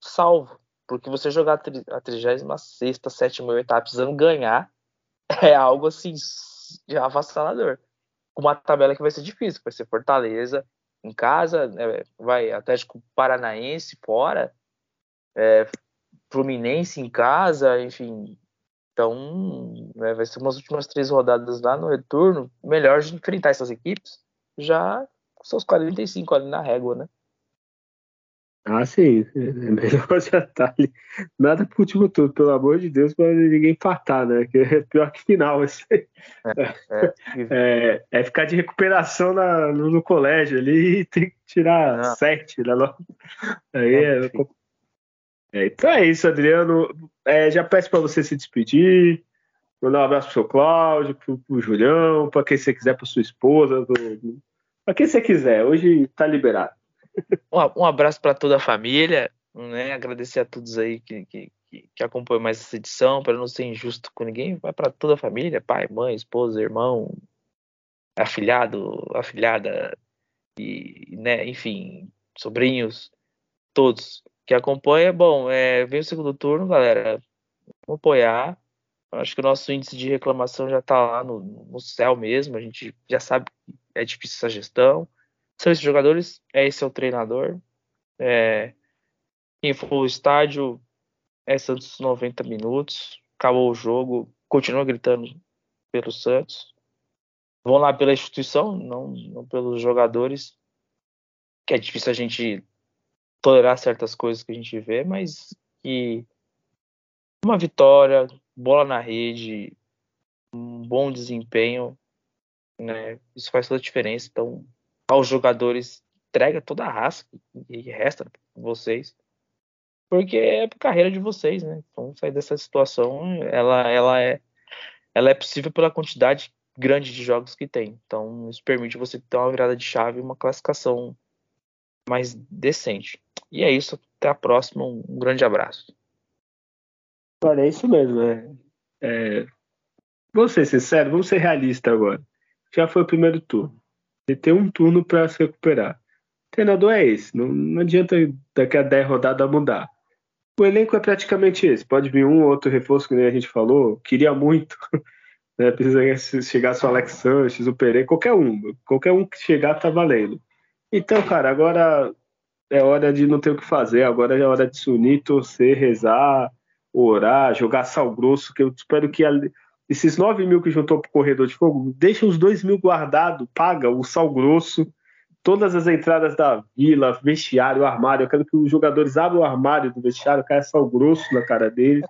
Speaker 2: salvo. Porque você jogar a 36, 7 mil etapas precisando ganhar, é algo assim avassalador. com uma tabela que vai ser difícil, vai ser Fortaleza em casa, é, vai Atlético Paranaense fora, é, Fluminense em casa, enfim. Então, né, vai ser umas últimas três rodadas lá no retorno. Melhor de enfrentar essas equipes já com seus 45 ali na régua, né?
Speaker 1: Ah, sim. É melhor já estar tá ali. Nada pro último turno, pelo amor de Deus, para ninguém empatar, né? Que é pior que final. Isso aí. É, é. é, é ficar de recuperação na, no, no, colégio ali e tem que tirar Não. sete, né? Aí é, é, então é isso, Adriano. É, já peço para você se despedir. Mandar um abraço pro seu Cláudio, pro, pro Julião, para quem você quiser, para sua esposa, para quem você quiser. Hoje tá liberado.
Speaker 2: Um, abraço para toda a família, né? Agradecer a todos aí que, que, que acompanham mais essa edição, para não ser injusto com ninguém. Vai para toda a família, pai, mãe, esposa, irmão, afilhado, afilhada e, né, enfim, sobrinhos, todos que acompanham. Bom, é, vem o segundo turno, galera. Vamos apoiar. Acho que o nosso índice de reclamação já está lá no, no céu mesmo. A gente já sabe que é difícil essa gestão são esses jogadores, é esse é o treinador. É, quem for ao estádio é Santos 90 minutos, acabou o jogo, continua gritando pelo Santos. Vão lá pela instituição, não, não pelos jogadores, que é difícil a gente tolerar certas coisas que a gente vê, mas que uma vitória, bola na rede, um bom desempenho, né? Isso faz toda a diferença. Então, aos jogadores, entrega toda a raça e resta vocês. Porque é a carreira de vocês, né? Então sair dessa situação, ela, ela é ela é possível pela quantidade grande de jogos que tem. Então isso permite você ter uma virada de chave, uma classificação mais decente. E é isso. Até a próxima. Um grande abraço.
Speaker 1: Olha, é isso mesmo. É, é... Vamos ser sinceros, vamos ser realistas agora. Já foi o primeiro turno. Ele tem um turno para se recuperar. O treinador é esse. Não, não adianta daqui a 10 rodadas mudar. O elenco é praticamente esse. Pode vir um ou outro reforço, que nem a gente falou. Queria muito. Né? Precisa chegar o Alex Sanches, o Pereira, qualquer um. Qualquer um que chegar tá valendo. Então, cara, agora é hora de não ter o que fazer. Agora é hora de se unir, torcer, rezar, orar, jogar sal grosso, que eu espero que esses 9 mil que juntou para o corredor de fogo, deixa os 2 mil guardado, paga o sal grosso, todas as entradas da vila, vestiário, armário. Eu quero que os jogadores abram o armário do vestiário, caia sal grosso na cara deles.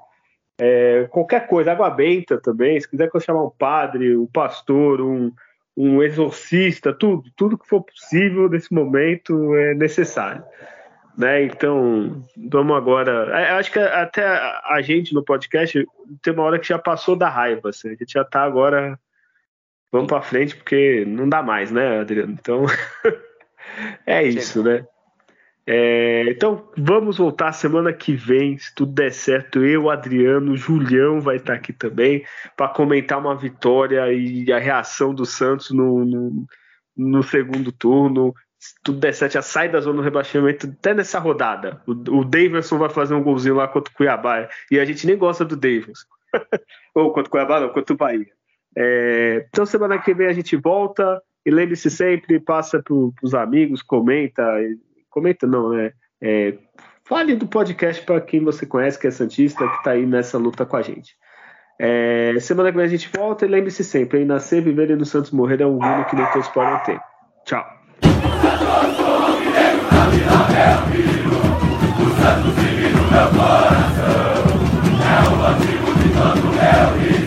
Speaker 1: É, qualquer coisa, água benta também. Se quiser que eu chamar um padre, um pastor, um, um exorcista, tudo, tudo que for possível nesse momento é necessário. Né? Então, vamos agora. É, acho que até a gente no podcast tem uma hora que já passou da raiva. Assim. A gente já tá agora. Vamos para frente, porque não dá mais, né, Adriano? Então, é isso, né? É, então, vamos voltar semana que vem, se tudo der certo. Eu, Adriano, Julião vai estar aqui também para comentar uma vitória e a reação do Santos no, no, no segundo turno se tudo der certo, já sai da zona do rebaixamento até nessa rodada. O, o Davidson vai fazer um golzinho lá contra o Cuiabá. E a gente nem gosta do Davidson. Ou contra o Cuiabá, não, contra o Bahia. É, então, semana que vem a gente volta. E lembre-se sempre, passa para os amigos, comenta. Comenta não, né? É, fale do podcast para quem você conhece, que é Santista, que está aí nessa luta com a gente. É, semana que vem a gente volta e lembre-se sempre, em nascer, viver e no Santos morrer é um rumo que nem todos podem ter. Tchau. O Santos vive no meu coração É o antigo de todo réu